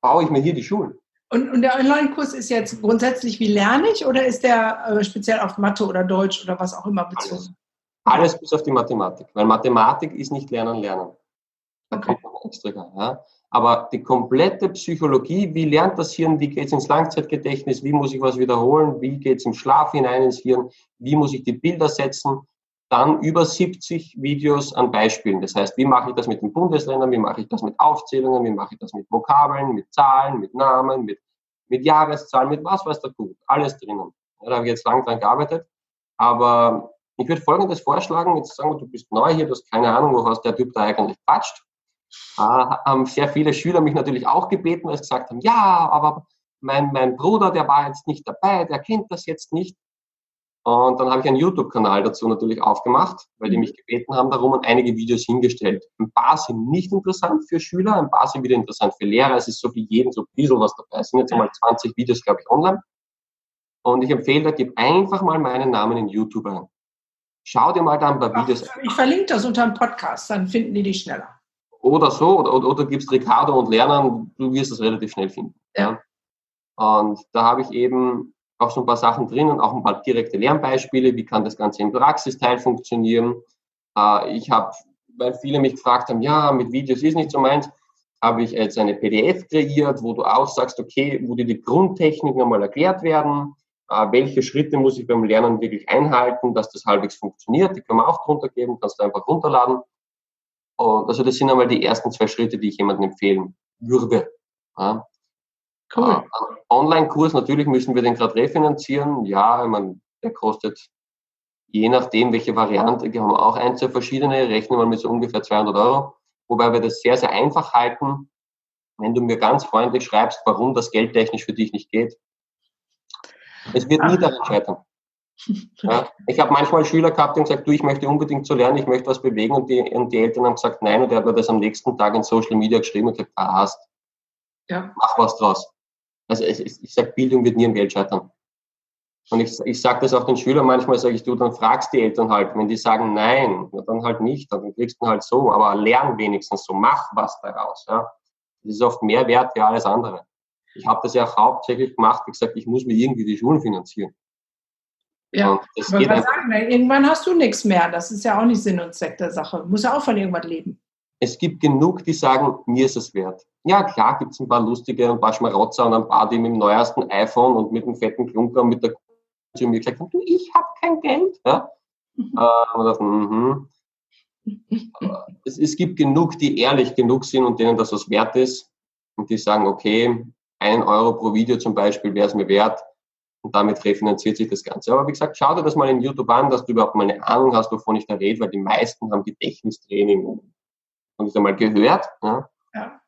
baue ich mir hier die Schulen.
Und, und der Online-Kurs ist jetzt grundsätzlich, wie lerne ich, oder ist der äh, speziell auf Mathe oder Deutsch oder was auch immer bezogen?
Alles, Alles bis auf die Mathematik, weil Mathematik ist nicht Lernen, Lernen. Da okay. kommt noch extra. Ja. Aber die komplette Psychologie, wie lernt das Hirn, wie geht es ins Langzeitgedächtnis, wie muss ich was wiederholen, wie geht es im Schlaf hinein ins Hirn, wie muss ich die Bilder setzen, dann über 70 Videos an Beispielen. Das heißt, wie mache ich das mit den Bundesländern, wie mache ich das mit Aufzählungen, wie mache ich das mit Vokabeln, mit Zahlen, mit Namen, mit, mit Jahreszahlen, mit was weiß der Kuh. Alles drinnen. Ja, da habe ich jetzt lang dran gearbeitet. Aber ich würde Folgendes vorschlagen, jetzt sagen wir, du bist neu hier, du hast keine Ahnung, woraus der Typ da eigentlich quatscht äh, haben sehr viele Schüler mich natürlich auch gebeten, weil sie gesagt haben, ja, aber mein, mein Bruder, der war jetzt nicht dabei, der kennt das jetzt nicht. Und dann habe ich einen YouTube-Kanal dazu natürlich aufgemacht, weil die mhm. mich gebeten haben darum und einige Videos hingestellt. Ein paar sind nicht interessant für Schüler, ein paar sind wieder interessant für Lehrer. Es ist so wie jeden so ein bisschen was dabei. Es sind jetzt einmal 20 Videos, glaube ich, online. Und ich empfehle, da gib einfach mal meinen Namen in YouTube ein. Schau dir mal da ein paar Videos
an. Ich verlinke das unter dem Podcast, dann finden die dich schneller
oder so, oder, oder, oder gibst Ricardo und Lernen, du wirst es relativ schnell finden. Ja. Und da habe ich eben auch so ein paar Sachen drin und auch ein paar direkte Lernbeispiele, wie kann das Ganze im Praxisteil funktionieren. Äh, ich habe, weil viele mich gefragt haben, ja, mit Videos ist nicht so meins, habe ich jetzt eine PDF kreiert, wo du auch sagst, okay, wo dir die Grundtechniken einmal erklärt werden, äh, welche Schritte muss ich beim Lernen wirklich einhalten, dass das halbwegs funktioniert, die kann man auch drunter geben, kannst du einfach runterladen. Und also das sind einmal die ersten zwei Schritte, die ich jemandem empfehlen würde. Ja. Cool. Äh, Online-Kurs, natürlich müssen wir den gerade refinanzieren. Ja, ich meine, der kostet je nachdem, welche Variante, wir haben auch ein, zwei verschiedene, rechnen wir mit so ungefähr 200 Euro. Wobei wir das sehr, sehr einfach halten. Wenn du mir ganz freundlich schreibst, warum das geldtechnisch für dich nicht geht. Es wird nie daran scheitern. Ja, ich habe manchmal Schüler gehabt, die haben gesagt, du, ich möchte unbedingt zu lernen, ich möchte was bewegen und die, und die Eltern haben gesagt, nein, und er hat mir das am nächsten Tag in Social Media geschrieben und gesagt, ah, hast, ja. mach was draus. Also ich, ich sage, Bildung wird nie am Geld scheitern. Und ich, ich sage das auch den Schülern manchmal, sage ich, du, dann fragst die Eltern halt, wenn die sagen nein, dann halt nicht, dann kriegst du halt so, aber lern wenigstens so, mach was daraus. Ja. Das ist oft mehr wert wie alles andere. Ich habe das ja auch hauptsächlich gemacht, wie gesagt, ich muss mir irgendwie die Schulen finanzieren.
Ja, das geht sagen, irgendwann hast du nichts mehr. Das ist ja auch nicht Sinn und Zweck der Sache. Muss ja auch von irgendwas leben.
Es gibt genug, die sagen, mir ist es wert. Ja, klar gibt es ein paar lustige, ein paar Schmarotzer und ein paar, die mit dem neuesten iPhone und mit dem fetten Klunker und mit der zu mir gesagt haben, du, ich habe kein Geld. Ja? Äh, das, mhm. es, es gibt genug, die ehrlich genug sind und denen das was wert ist und die sagen, okay, ein Euro pro Video zum Beispiel wäre es mir wert und damit refinanziert sich das Ganze. Aber wie gesagt, schau dir das mal in YouTube an, dass du überhaupt mal eine Ahnung hast, wovon ich da rede, weil die meisten haben Gedächtnistraining und ich einmal gehört. Ja. ja.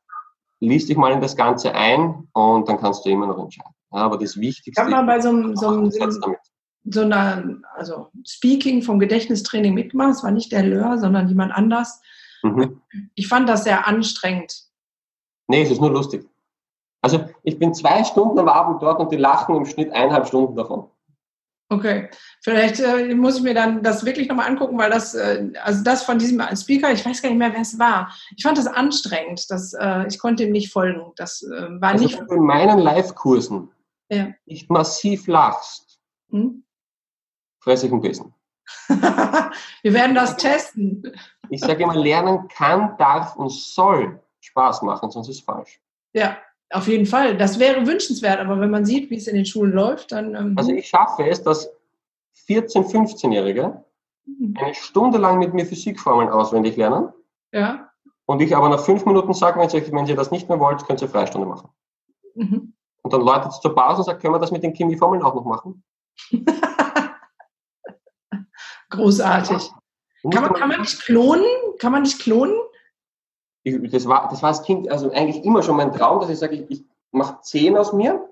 Lies dich mal in das Ganze ein und dann kannst du immer noch entscheiden. Ja, aber das Wichtigste
ich habe mal bei so einem, so einem, so einer, also Speaking vom Gedächtnistraining mitgemacht. Es war nicht der Lör, sondern jemand anders. Mhm. Ich fand das sehr anstrengend.
Nee, es ist nur lustig. Also ich bin zwei Stunden am Abend dort und die lachen im Schnitt eineinhalb Stunden davon.
Okay, vielleicht äh, muss ich mir dann das wirklich nochmal angucken, weil das, äh, also das von diesem Speaker, ich weiß gar nicht mehr, wer es war. Ich fand das anstrengend, das, äh, ich konnte ihm nicht folgen. Das äh, war also nicht.
in meinen Live-Kursen ja. nicht massiv lachst, hm? fresse ich ein bisschen.
Wir werden das testen.
Ich sage immer, Lernen kann, darf und soll Spaß machen, sonst ist es falsch.
Ja, auf jeden Fall. Das wäre wünschenswert, aber wenn man sieht, wie es in den Schulen läuft, dann.
Ähm also ich schaffe es, dass 14-, 15-Jährige mhm. eine Stunde lang mit mir Physikformeln auswendig lernen. Ja. Und ich aber nach fünf Minuten sage, wenn Sie, wenn Sie das nicht mehr wollt, können Sie Freistunde machen. Mhm. Und dann läutet es zur Pause und sagt, können wir das mit den Chemieformeln auch noch machen?
Großartig. Ja. Kann, man, kann man nicht klonen? Kann man nicht klonen?
Ich, das, war, das war als Kind also eigentlich immer schon mein Traum, dass ich sage, ich, ich mache zehn aus mir,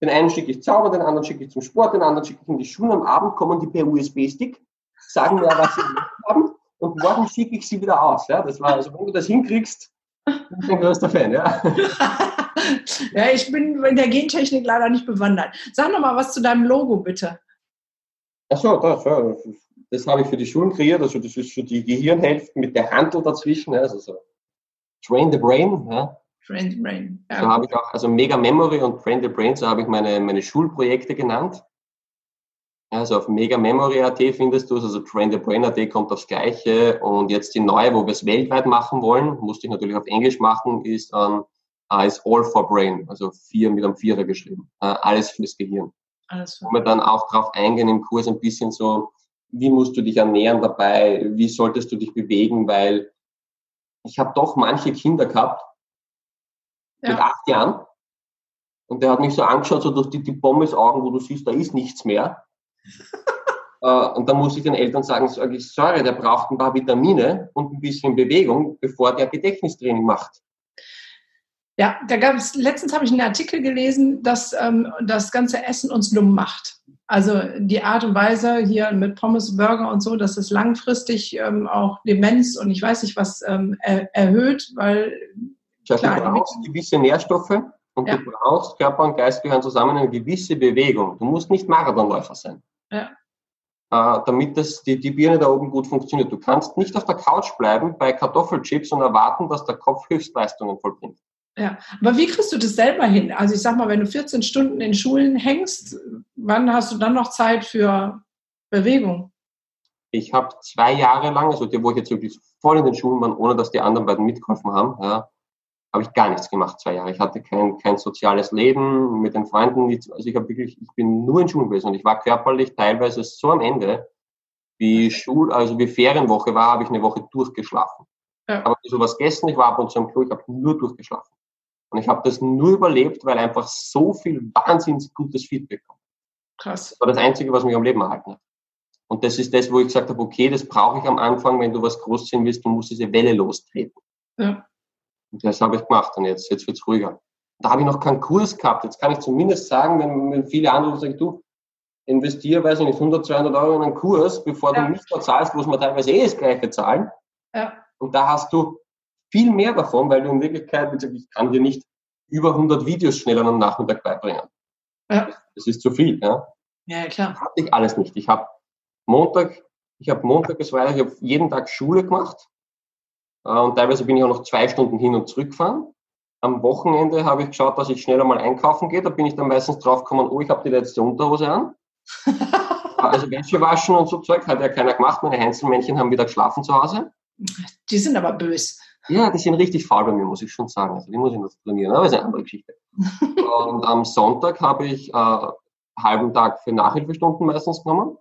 Den einen schicke ich zaubern, den anderen schicke ich zum Sport, den anderen schicke ich in die Schule. Am Abend kommen die per USB-Stick, sagen mir, was sie gemacht haben und morgen schicke ich sie wieder aus. Ja? Das war, also wenn du das hinkriegst, bin ich ein größter Fan. Ja?
ja, ich bin in der Gentechnik leider nicht bewandert. Sag noch mal was zu deinem Logo, bitte.
Achso, das, ja, das, habe ich für die Schulen kreiert. Also das ist für die Gehirnhälfte mit der Handel dazwischen. Also so Train the Brain. Ja.
Train the Brain.
Ja. So habe ich auch, also Mega Memory und Train the Brain, so habe ich meine, meine Schulprojekte genannt. Also auf Mega Memory.at findest du es, also Train the Brain.at kommt aufs Gleiche und jetzt die neue, wo wir es weltweit machen wollen, musste ich natürlich auf Englisch machen, ist, ähm, uh, ist All for Brain, also vier mit einem Vierer geschrieben, uh, alles fürs Gehirn. Alles für Wo wir dann auch darauf eingehen im Kurs ein bisschen so, wie musst du dich ernähren dabei, wie solltest du dich bewegen, weil ich habe doch manche Kinder gehabt ja. mit acht Jahren und der hat mich so angeschaut, so durch die, die Pommesaugen, wo du siehst, da ist nichts mehr. Äh, und dann muss ich den Eltern sagen, sage ich, sorry, der braucht ein paar Vitamine und ein bisschen Bewegung, bevor der Gedächtnistraining macht.
Ja, da gab es, letztens habe ich einen Artikel gelesen, dass ähm, das ganze Essen uns dumm macht. Also die Art und Weise hier mit Pommes, Burger und so, dass es langfristig ähm, auch Demenz und ich weiß nicht was ähm, er, erhöht, weil
klar, du brauchst gewisse Nährstoffe und ja. du brauchst Körper und Geist gehören zusammen eine gewisse Bewegung. Du musst nicht Marathonläufer sein. Ja. Äh, damit das, die, die Birne da oben gut funktioniert. Du kannst nicht auf der Couch bleiben bei Kartoffelchips und erwarten, dass der Kopf Höchstleistungen vollbringt.
Ja, aber wie kriegst du das selber hin? Also ich sag mal, wenn du 14 Stunden in Schulen hängst, wann hast du dann noch Zeit für Bewegung?
Ich habe zwei Jahre lang, also die, wo ich jetzt wirklich voll in den Schulen war, ohne dass die anderen beiden mitgeholfen haben, ja, habe ich gar nichts gemacht, zwei Jahre. Ich hatte kein, kein soziales Leben mit den Freunden. Also ich habe wirklich, ich bin nur in Schulen gewesen und ich war körperlich teilweise so am Ende, wie Schul, also wie Ferienwoche war, habe ich eine Woche durchgeschlafen. Ja. Aber sowas gegessen, ich war ab und zu am Klo, ich habe nur durchgeschlafen. Und ich habe das nur überlebt, weil einfach so viel wahnsinnig gutes Feedback kommt. Krass. Das war das Einzige, was mich am Leben erhalten hat. Und das ist das, wo ich gesagt habe, okay, das brauche ich am Anfang, wenn du was groß sehen willst, du musst diese Welle lostreten. Ja. Und das habe ich gemacht und jetzt, jetzt wird es ruhiger. Da habe ich noch keinen Kurs gehabt. Jetzt kann ich zumindest sagen, wenn, wenn viele andere sagen, du, investiere, weiß ich nicht, 100, 200 Euro in einen Kurs, bevor ja. du nicht zahlst, muss man teilweise eh das Gleiche zahlen. Ja. Und da hast du viel mehr davon, weil du in Wirklichkeit, wie gesagt, ich kann dir nicht über 100 Videos schnell an einem Nachmittag beibringen. Ja. Das ist zu viel. Ja, ja klar. Hatte ich alles nicht. Ich habe Montag, ich habe Montag bis Freitag, ich habe jeden Tag Schule gemacht äh, und teilweise bin ich auch noch zwei Stunden hin und zurück gefahren. Am Wochenende habe ich geschaut, dass ich schneller mal einkaufen gehe. Da bin ich dann meistens drauf gekommen, oh, ich habe die letzte Unterhose an. also Wäsche waschen und so Zeug hat ja keiner gemacht. Meine Heinzelmännchen haben wieder geschlafen zu Hause.
Die sind aber böse.
Ja, die sind richtig faul bei mir, muss ich schon sagen. Also die muss ich noch trainieren, aber ist eine andere Geschichte. und am Sonntag habe ich äh, halben Tag für Nachhilfestunden meistens genommen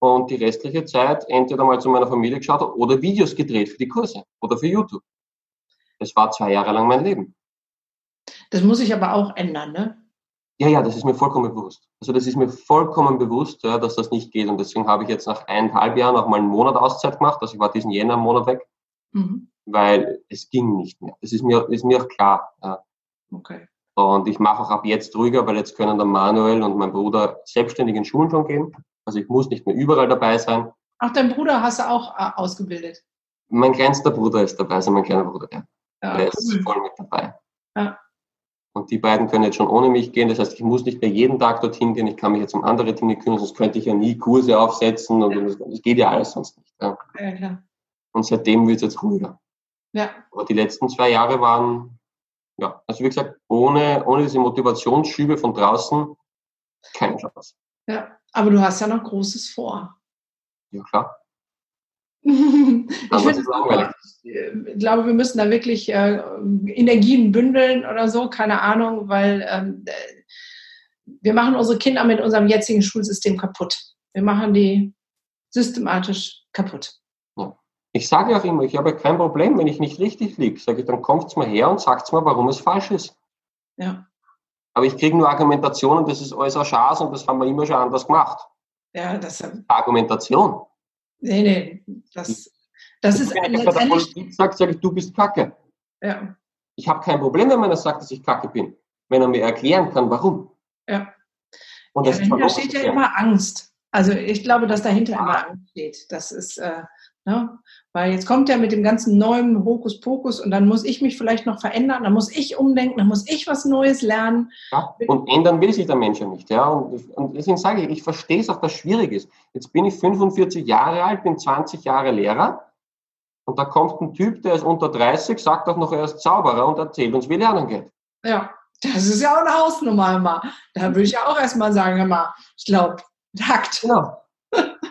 und die restliche Zeit entweder mal zu meiner Familie geschaut oder Videos gedreht für die Kurse oder für YouTube. Das war zwei Jahre lang mein Leben.
Das muss sich aber auch ändern, ne?
Ja, ja, das ist mir vollkommen bewusst. Also das ist mir vollkommen bewusst, ja, dass das nicht geht. Und deswegen habe ich jetzt nach eineinhalb Jahren auch mal einen Monat Auszeit gemacht. Also ich war diesen Jänner Monat weg, mhm. Weil es ging nicht mehr. Das ist mir, ist mir auch klar. Ja. Okay. Und ich mache auch ab jetzt ruhiger, weil jetzt können der Manuel und mein Bruder selbstständig in Schulen schon gehen. Also ich muss nicht mehr überall dabei sein.
Ach, dein Bruder hast du auch äh, ausgebildet?
Mein kleinster Bruder ist dabei, also mein kleiner Bruder, ja. ja Der cool. ist voll mit dabei. Ja. Und die beiden können jetzt schon ohne mich gehen. Das heißt, ich muss nicht mehr jeden Tag dorthin gehen. Ich kann mich jetzt um andere Dinge kümmern, sonst könnte ich ja nie Kurse aufsetzen und ja. das geht ja alles sonst nicht. Ja. Ja, klar. Und seitdem wird es jetzt ruhiger. Ja. Aber die letzten zwei Jahre waren, ja, also wie gesagt, ohne, ohne diese Motivationsschübe von draußen keine Chance.
Ja, aber du hast ja noch Großes vor.
Ja, klar.
ich, find, ich glaube, wir müssen da wirklich äh, Energien bündeln oder so, keine Ahnung, weil ähm, wir machen unsere Kinder mit unserem jetzigen Schulsystem kaputt. Wir machen die systematisch kaputt.
Ich sage auch immer, ich habe kein Problem, wenn ich nicht richtig liege. Sage ich, dann kommt mal her und sagt mir, warum es falsch ist. Ja. Aber ich kriege nur Argumentationen, das ist alles ein Schatz und das haben wir immer schon anders gemacht.
Ja, das
Argumentation.
Nee, nee, das, das ist
wenn ich der Politik sagt, sage ich, du bist Kacke. Ja. Ich habe kein Problem, wenn man sagt, dass ich Kacke bin, wenn er mir erklären kann, warum.
Ja.
Und
ja,
das
dahinter steht ja immer Angst. Also ich glaube, dass dahinter
Ja.
immer Angst steht. Das ist, äh, ne? weil jetzt kommt ja mit dem ganzen neuen Hokuspokus und dann muss ich mich vielleicht noch verändern, dann muss ich umdenken, dann muss ich was Neues lernen.
Ja, und ändern will sich der Mensch ja nicht. Ja? Und, und deswegen sage ich, ich verstehe es auch, dass es schwierig ist. Jetzt bin ich 45 Jahre alt, bin 20 Jahre Lehrer und da kommt ein Typ, der ist unter 30, sagt auch noch, er ist Zauberer und erzählt uns, wie Lernen geht.
Ja, das ist ja auch eine Hausnummer immer. Da würde ich ja auch erstmal sagen, immer, ich glaube, hackt.
Genau.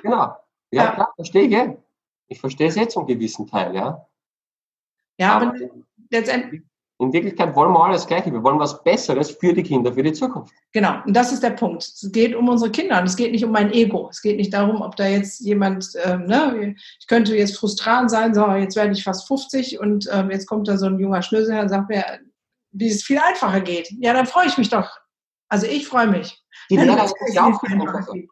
genau. Ja,
Ja.
klar, verstehe ich. Ich verstehe es jetzt zum gewissen Teil, ja.
Ja, aber
Aber
letztendlich,
in Wirklichkeit wollen wir alles Gleiche. Wir wollen was Besseres für die Kinder, für die Zukunft.
genau, und das ist der Punkt. Es geht um unsere Kinder und es geht nicht um mein Ego. Es geht nicht darum, ob da jetzt jemand, ähm, ne, ich könnte jetzt frustrant sein, so, jetzt werde ich fast 50 und ähm, jetzt kommt da so ein junger Schnösel und sagt mir, wie es viel einfacher geht. Ja, dann freue ich mich doch. Also ich freue mich.
Die
wenn
Lehrer ist ja auch
viel einfacher geht.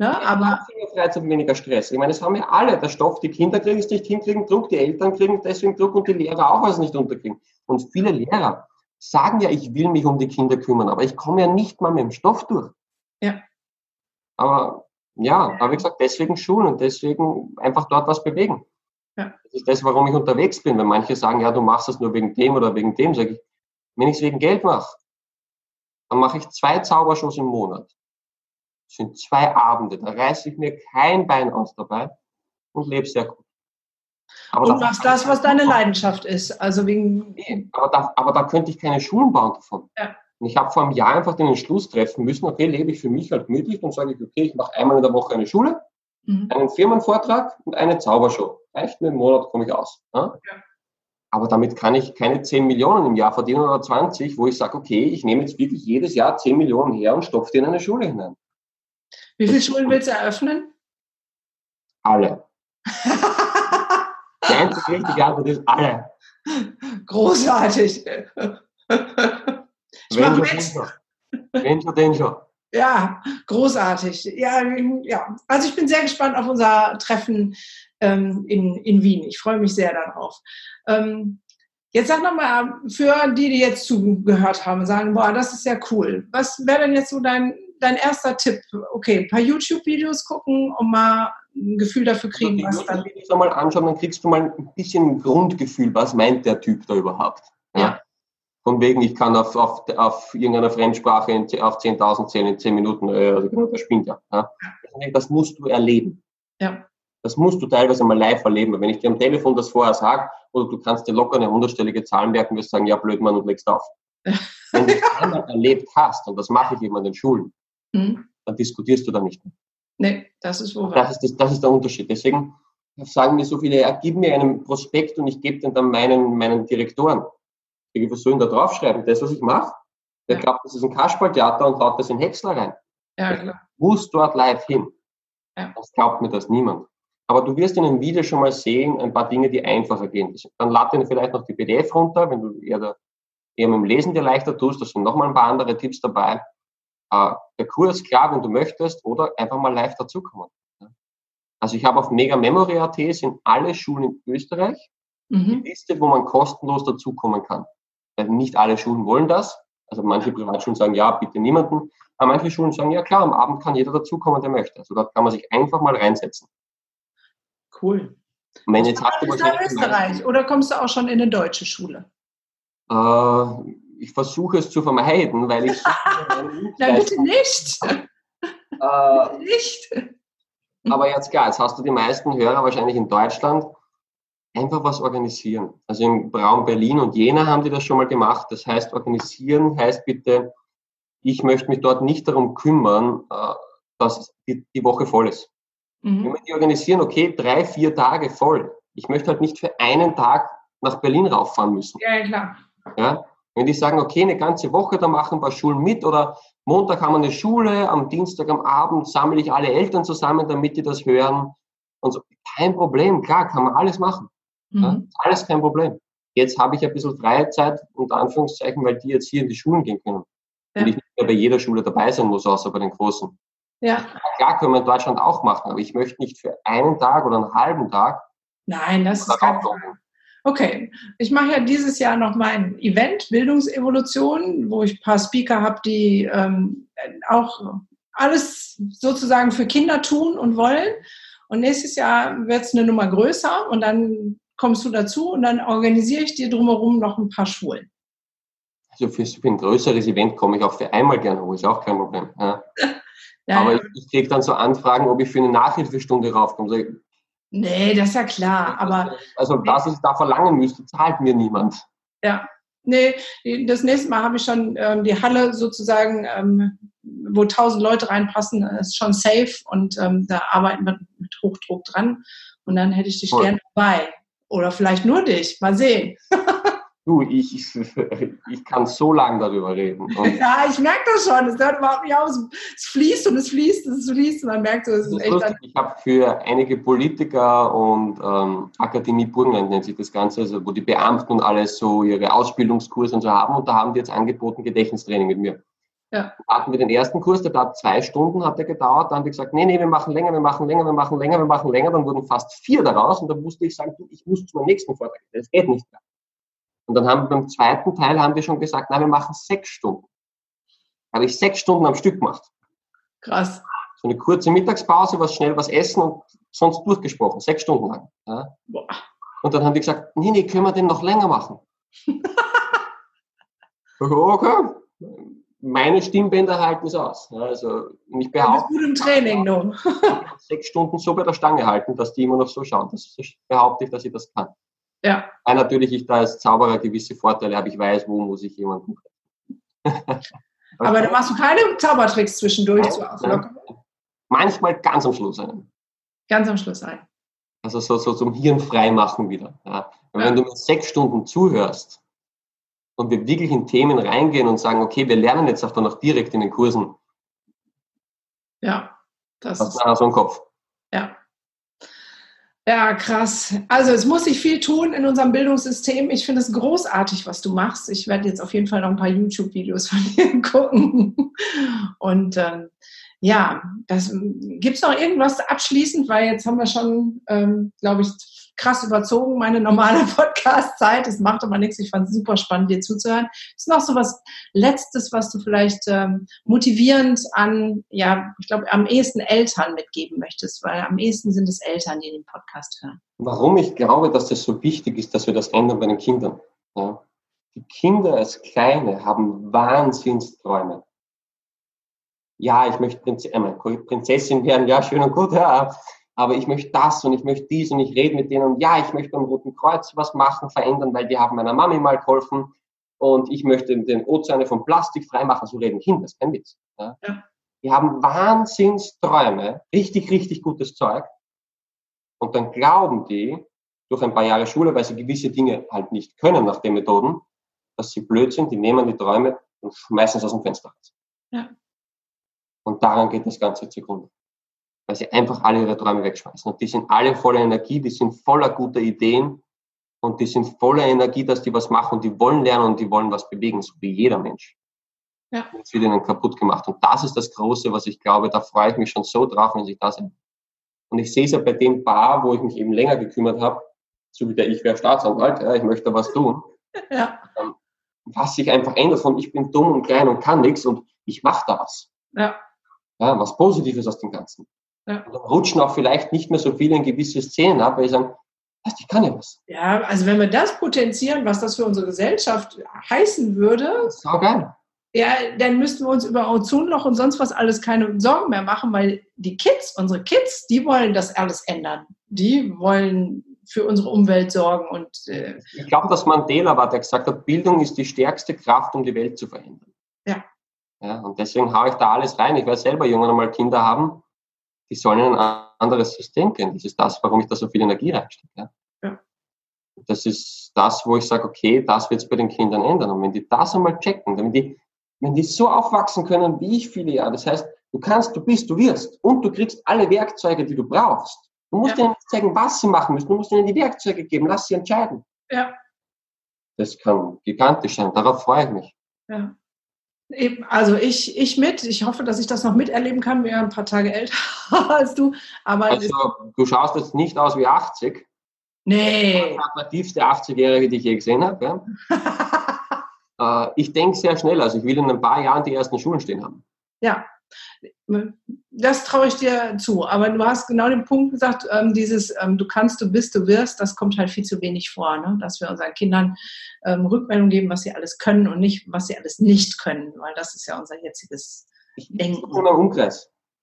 Ne?
Aber
Aber
Freizeit weniger Stress. Ich meine, das haben wir alle. Der Stoff, die Kinder kriegen es nicht hinkriegen, Druck, die Eltern kriegen deswegen Druck und die Lehrer auch was nicht unterkriegen. Und viele Lehrer sagen ja, ich will mich um die Kinder kümmern, aber ich komme ja nicht mal mit dem Stoff durch.
Ja.
Aber ja, aber wie gesagt, deswegen Schulen und deswegen einfach dort was bewegen.
Ja.
Das ist das, warum ich unterwegs bin. Wenn manche sagen, ja, du machst das nur wegen dem oder wegen dem, sage ich, wenn ich es wegen Geld mache, dann mache ich zwei Zaubershows im Monat. Sind zwei Abende, da reiße ich mir kein Bein aus dabei und lebe sehr gut. Aber
du
da-
machst das, was deine Leidenschaft ist. Also wegen,
aber da, aber da könnte ich keine Schulen bauen davon.
Ja.
Und ich habe vor einem Jahr einfach den Entschluss treffen müssen, okay, lebe ich für mich halt gemütlich und sage ich, okay, ich mache einmal in der Woche eine Schule,
Mhm.
einen Firmenvortrag und eine Zaubershow. Reicht mir im Monat, komme ich aus. Ja?
Ja.
Aber damit kann ich keine 10 Millionen im Jahr verdienen oder 20, wo ich sage, okay, ich nehme jetzt wirklich jedes Jahr 10 Millionen her und stopfe die in eine Schule hinein.
Wie viele Schulen willst du eröffnen?
Alle. Die einzige richtige Antwort ist alle.
Großartig. Ich
Wenn schon,
mit.
schon. Wenn schon, den schon.
Ja, großartig. Ja, ja, also ich bin sehr gespannt auf unser Treffen ähm, in, in Wien. Ich freue mich sehr darauf. Ähm, jetzt sag nochmal, für die, die jetzt zugehört haben, sagen, boah, das ist ja cool. Was wäre denn jetzt so dein, dein erster Tipp? Okay, ein paar YouTube-Videos gucken, um mal ein Gefühl dafür kriegen,
Wenn
was
du
dann.
die Videos einmal anschauen, dann kriegst du mal ein bisschen ein Grundgefühl, was meint der Typ da überhaupt.
Ja.
Von wegen, ich kann auf, auf, auf irgendeiner Fremdsprache in, auf 10.000 zählen in 10 Minuten, äh, also genau, das spinnt ja. ja. Das musst du erleben.
Ja.
Das musst du teilweise mal live erleben. Wenn ich dir am Telefon das vorher sage, oder du kannst dir locker eine hundertstellige Zahl merken, wirst sagen, ja, blöd, Mann, und legst auf. Wenn du es einmal erlebt hast, und das mache ich immer in den Schulen,
Hm?
dann diskutierst du da nicht mehr.
Nee, das ist wohl.
Das ist, das, das ist der Unterschied. Deswegen sagen mir so viele, ja, gib mir einen Prospekt und ich gebe den dann meinen, meinen Direktoren. Ich was sollen da draufschreiben? Das, was ich mache, der
Ja.
glaubt, das ist ein Kasperltheater und haut das in Häcksler rein.
Ja, klar.
Muss dort live hin.
Ja.
Das glaubt mir das niemand. Aber du wirst in einem Video schon mal sehen, ein paar Dinge, die einfacher gehen. Dann lad dir vielleicht noch die PDF runter, wenn du eher, da, eher mit dem Lesen dir leichter tust. Da sind nochmal ein paar andere Tipps dabei. Äh, der Kurs, klar, wenn du möchtest, oder einfach mal live dazukommen. Also ich habe auf Mega Memory.at sind alle Schulen in Österreich die
Mhm.
Liste, wo man kostenlos dazukommen kann. Weil nicht alle Schulen wollen das. Also manche Privatschulen sagen, ja, bitte niemanden. Aber manche Schulen sagen, ja klar, am Abend kann jeder dazukommen, der möchte. Also dort kann man sich einfach mal reinsetzen.
Cool.
Und wenn jetzt hast du
bist
wahrscheinlich
Österreich oder kommst du auch schon in eine deutsche Schule?
Äh, ich versuche es zu vermeiden, weil ich
Nein, bitte nicht.
äh,
Nicht.
Aber jetzt klar, jetzt hast du die meisten Hörer wahrscheinlich in Deutschland. Einfach was organisieren. Also im Raum Berlin und Jena haben die das schon mal gemacht. Das heißt, organisieren heißt bitte, ich möchte mich dort nicht darum kümmern, äh, dass die, Woche voll ist. Wenn
Mhm.
wir die organisieren, okay, drei, vier Tage voll. Ich möchte halt nicht für einen Tag nach Berlin rauffahren müssen.
Ja, ja, klar.
Ja? Wenn die sagen, okay, eine ganze Woche, da machen ein paar Schulen mit oder Montag haben wir eine Schule, am Dienstag am Abend sammle ich alle Eltern zusammen, damit die das hören. Und so. Kein Problem, klar, kann man alles machen. Ja?
Mhm.
Alles kein Problem. Jetzt habe ich ein bisschen freie Zeit, unter Anführungszeichen, weil die jetzt hier in die Schulen gehen können.
Ja.
Und ich nicht mehr bei jeder Schule dabei sein muss, außer bei den Großen.
Ja.
Klar können wir in Deutschland auch machen, aber ich möchte nicht für einen Tag oder einen halben Tag
Nein, das
da
ist kein. Problem. Okay, ich mache ja dieses Jahr noch mein Event Bildungsevolution, wo ich ein paar Speaker habe, die ähm, auch alles sozusagen für Kinder tun und wollen. Und nächstes Jahr wird es eine Nummer größer und dann kommst du dazu und dann organisiere ich dir drumherum noch ein paar Schulen.
Also für, für ein größeres Event komme ich auch für einmal gerne hoch, ist auch kein Problem. Ja. ja, Aber ich, ich kriege dann so Anfragen, ob ich für eine Nachhilfestunde raufkomme.
Nee, das ist ja klar. Aber
also das, was ich da verlangen müsste, zahlt mir niemand.
Ja, Nee, das nächste Mal habe ich schon ähm, die Halle sozusagen, ähm, wo tausend Leute reinpassen, ist schon safe und ähm, da arbeiten wir mit Hochdruck dran. Und dann hätte ich dich Voll. gerne dabei. Oder vielleicht nur dich. Mal sehen.
Du, ich, ich, kann so lange darüber reden.
Und ja, ich merke das schon. Es hört überhaupt nicht auf. Es fließt und es fließt und es fließt und dann merkst du, es ist, echt. Lustig.
Ich habe für einige Politiker und ähm, Akademie Burgenland nennt sich das Ganze, also wo die Beamten und alles so ihre Ausbildungskurse und so haben. Und da haben die jetzt angeboten Gedächtnistraining mit mir. Ja. Hatten wir den ersten Kurs, der hat zwei Stunden hat der gedauert. Dann haben die gesagt, nee, nee, wir machen länger, wir machen länger, wir machen länger, wir machen länger. Dann wurden fast vier daraus und dann musste ich sagen, ich muss zu meinem nächsten Vortrag. Das geht nicht mehr. Und dann haben wir beim zweiten Teil haben wir schon gesagt, nein, wir machen sechs Stunden. Habe ich sechs Stunden am Stück gemacht.
Krass.
So eine kurze Mittagspause, was schnell was essen und sonst durchgesprochen, sechs Stunden lang. Ja. Und dann haben die gesagt, nee, nee, können wir den noch länger machen? okay. Meine Stimmbänder halten es aus. Also ich behaupte,
du bist gut im Training noch.
sechs Stunden so bei der Stange halten, dass die immer noch so schauen. Das behaupte ich, dass ich das kann. Ja. Weil natürlich ich da als Zauberer gewisse Vorteile habe. Ich weiß, wo muss ich jemanden.
Aber da machst du keine Zaubertricks zwischendurch nein?
Manchmal ganz am Schluss ein.
Ganz am Schluss ein.
Also so, so zum Hirn frei machen wieder. Ja. Ja. Wenn du mir sechs Stunden zuhörst und wir wirklich in Themen reingehen und sagen, okay, wir lernen jetzt auch dann noch direkt in den Kursen.
Ja,
das ist so im Kopf.
Ja, ja, krass. Also es muss sich viel tun in unserem Bildungssystem. Ich finde es großartig, was du machst. Ich werde jetzt auf jeden Fall noch ein paar YouTube-Videos von dir gucken. Und ähm, ja, gibt es noch irgendwas abschließend, weil jetzt haben wir schon, ähm, glaube ich, krass überzogen, meine normale Podcast-Zeit. Das macht aber nichts. Ich fand es super spannend, dir zuzuhören. Ist noch so was Letztes, was du vielleicht ähm, motivierend an, ja, ich glaube, am ehesten Eltern mitgeben möchtest, weil am ehesten sind es Eltern, die den Podcast hören.
Warum ich glaube, dass das so wichtig ist, dass wir das ändern bei den Kindern. Ja. Die Kinder als Kleine haben Wahnsinnsträume ja, ich möchte äh, Prinzessin werden, ja, schön und gut, ja, aber ich möchte das und ich möchte dies und ich rede mit denen und ja, ich möchte am Roten Kreuz was machen, verändern, weil die haben meiner Mami mal geholfen und ich möchte den Ozeane von Plastik freimachen, so reden Kinder, das ist kein Witz. Ja. ja. Die haben Wahnsinnsträume, richtig, richtig gutes Zeug und dann glauben die, durch ein paar Jahre Schule, weil sie gewisse Dinge halt nicht können nach den Methoden, dass sie blöd sind, die nehmen die Träume und schmeißen es aus dem Fenster raus. Ja. Und daran geht das Ganze zugrunde. Weil sie einfach alle ihre Träume wegschmeißen. Und die sind alle voller Energie, die sind voller guter Ideen und die sind voller Energie, dass die was machen und die wollen lernen und die wollen was bewegen, so wie jeder Mensch. Ja. Das wird ihnen kaputt gemacht. Und das ist das Große, was ich glaube, da freue ich mich schon so drauf, wenn sie da sind. Und ich sehe es ja bei dem Paar, wo ich mich eben länger gekümmert habe, so wie der Ich wäre Staatsanwalt, ja, ich möchte was tun. Ja. Ähm, was sich einfach ändert von ich bin dumm und klein und kann nichts und ich mache da was. Ja ja, was Positives aus dem Ganzen. Ja. Und dann rutschen auch vielleicht nicht mehr so viele in gewisse Szenen ab, weil sie sagen, was, ich kann ja was.
Ja, also wenn wir das potenzieren, was das für unsere Gesellschaft heißen würde,
auch geil.
Ja, dann müssten wir uns über Ozonloch und sonst was alles keine Sorgen mehr machen, weil die Kids, unsere Kids, die wollen das alles ändern. Die wollen für unsere Umwelt sorgen und
äh, ich glaube, dass Mandela war, der gesagt hat, Bildung ist die stärkste Kraft, um die Welt zu verändern. Ja. Ja, und deswegen haue ich da alles rein. Ich werde selber jungen einmal Kinder haben, die sollen in ein anderes System gehen. Das ist das, warum ich da so viel Energie reinstecke. Ja. ja. Das ist das, wo ich sage, okay, das wird es bei den Kindern ändern. Und wenn die das einmal checken, wenn die, wenn die so aufwachsen können wie ich viele Jahre, das heißt, du kannst, du bist, du wirst und du kriegst alle Werkzeuge, die du brauchst. Du musst ja. ihnen zeigen, was sie machen müssen. Du musst ihnen die Werkzeuge geben. Lass sie entscheiden. Ja. Das kann gigantisch sein. Darauf freue ich mich.
Ja. Also ich, ich mit. Ich hoffe, dass ich das noch miterleben kann. Wir ein paar Tage älter als du. Aber
also du schaust jetzt nicht aus wie 80.
Nee.
Die attraktivste 80-Jährige, die ich je gesehen habe. Ja? äh, ich denke sehr schnell. Also ich will in ein paar Jahren die ersten Schulen stehen haben.
Ja. Das traue ich dir zu. Aber du hast genau den Punkt gesagt, ähm, dieses ähm, du kannst, du bist, du wirst, das kommt halt viel zu wenig vor, ne? dass wir unseren Kindern ähm, Rückmeldung geben, was sie alles können und nicht, was sie alles nicht können, weil das ist ja unser jetziges Denken.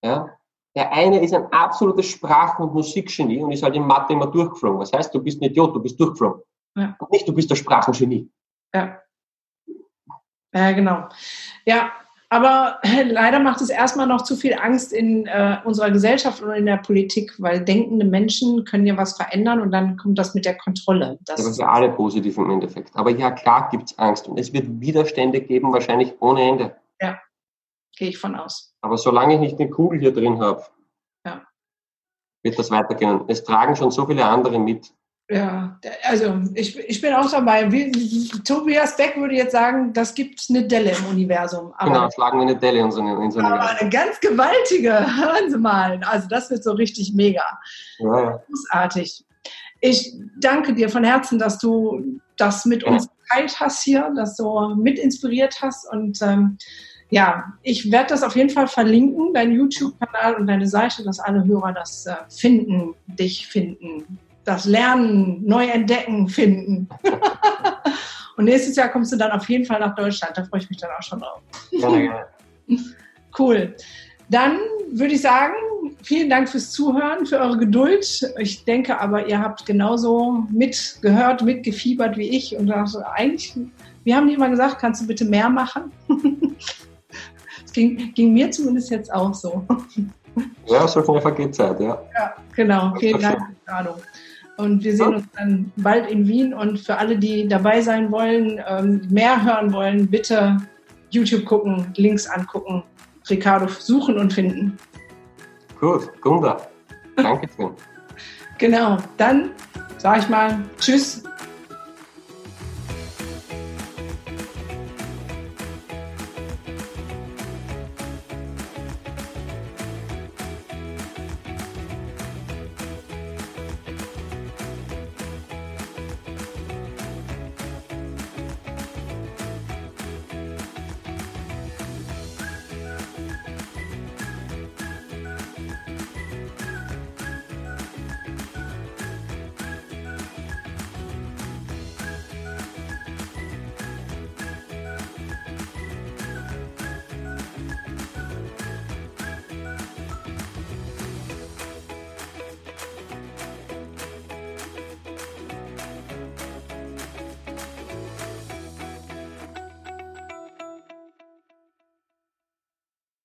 Ja? Der eine ist ein absolutes Sprachen- und Musikgenie und ist halt in Mathe immer durchgeflogen. Das heißt, du bist ein Idiot, du bist durchgeflogen. Ja. Und nicht, du bist der Sprachengenie.
Ja. Ja, genau. Ja, aber leider macht es erstmal noch zu viel Angst in äh, unserer Gesellschaft und in der Politik, weil denkende Menschen können ja was verändern und dann kommt das mit der Kontrolle.
Das, das ist ja alle positiv im Endeffekt. Aber ja, klar gibt es Angst und es wird Widerstände geben, wahrscheinlich ohne Ende.
Ja, gehe ich von aus.
Aber solange ich nicht eine Kugel hier drin habe, ja. wird das weitergehen. Es tragen schon so viele andere mit.
Ja, also ich, ich bin auch dabei. Wie, Tobias Beck würde jetzt sagen, das gibt eine Delle im Universum.
Aber, genau, schlagen wir eine Delle in so, in so
Aber eine ganz gewaltige, hören Sie mal. Also das wird so richtig mega. Ja. Großartig. Ich danke dir von Herzen, dass du das mit ja. uns geteilt hast hier, dass du mit inspiriert hast und ähm, ja, ich werde das auf jeden Fall verlinken, deinen YouTube-Kanal und deine Seite, dass alle Hörer das äh, finden, dich finden, das Lernen, neu entdecken, finden. und nächstes Jahr kommst du dann auf jeden Fall nach Deutschland. Da freue ich mich dann auch schon drauf. Cool. Dann würde ich sagen, vielen Dank fürs Zuhören, für eure Geduld. Ich denke aber, ihr habt genauso mitgehört, mitgefiebert wie ich und dachte, eigentlich, wir haben die immer gesagt, kannst du bitte mehr machen? ging, ging mir zumindest jetzt auch so.
Ja, so schnell vergeht Zeit, ja.
Ja, genau. Vielen Dank, Ricardo. Und wir sehen uns dann bald in Wien. Und für alle, die dabei sein wollen, ähm, mehr hören wollen, bitte YouTube gucken, Links angucken, Ricardo suchen und finden.
Gut, Gunda. Danke schön.
genau, dann sage ich mal Tschüss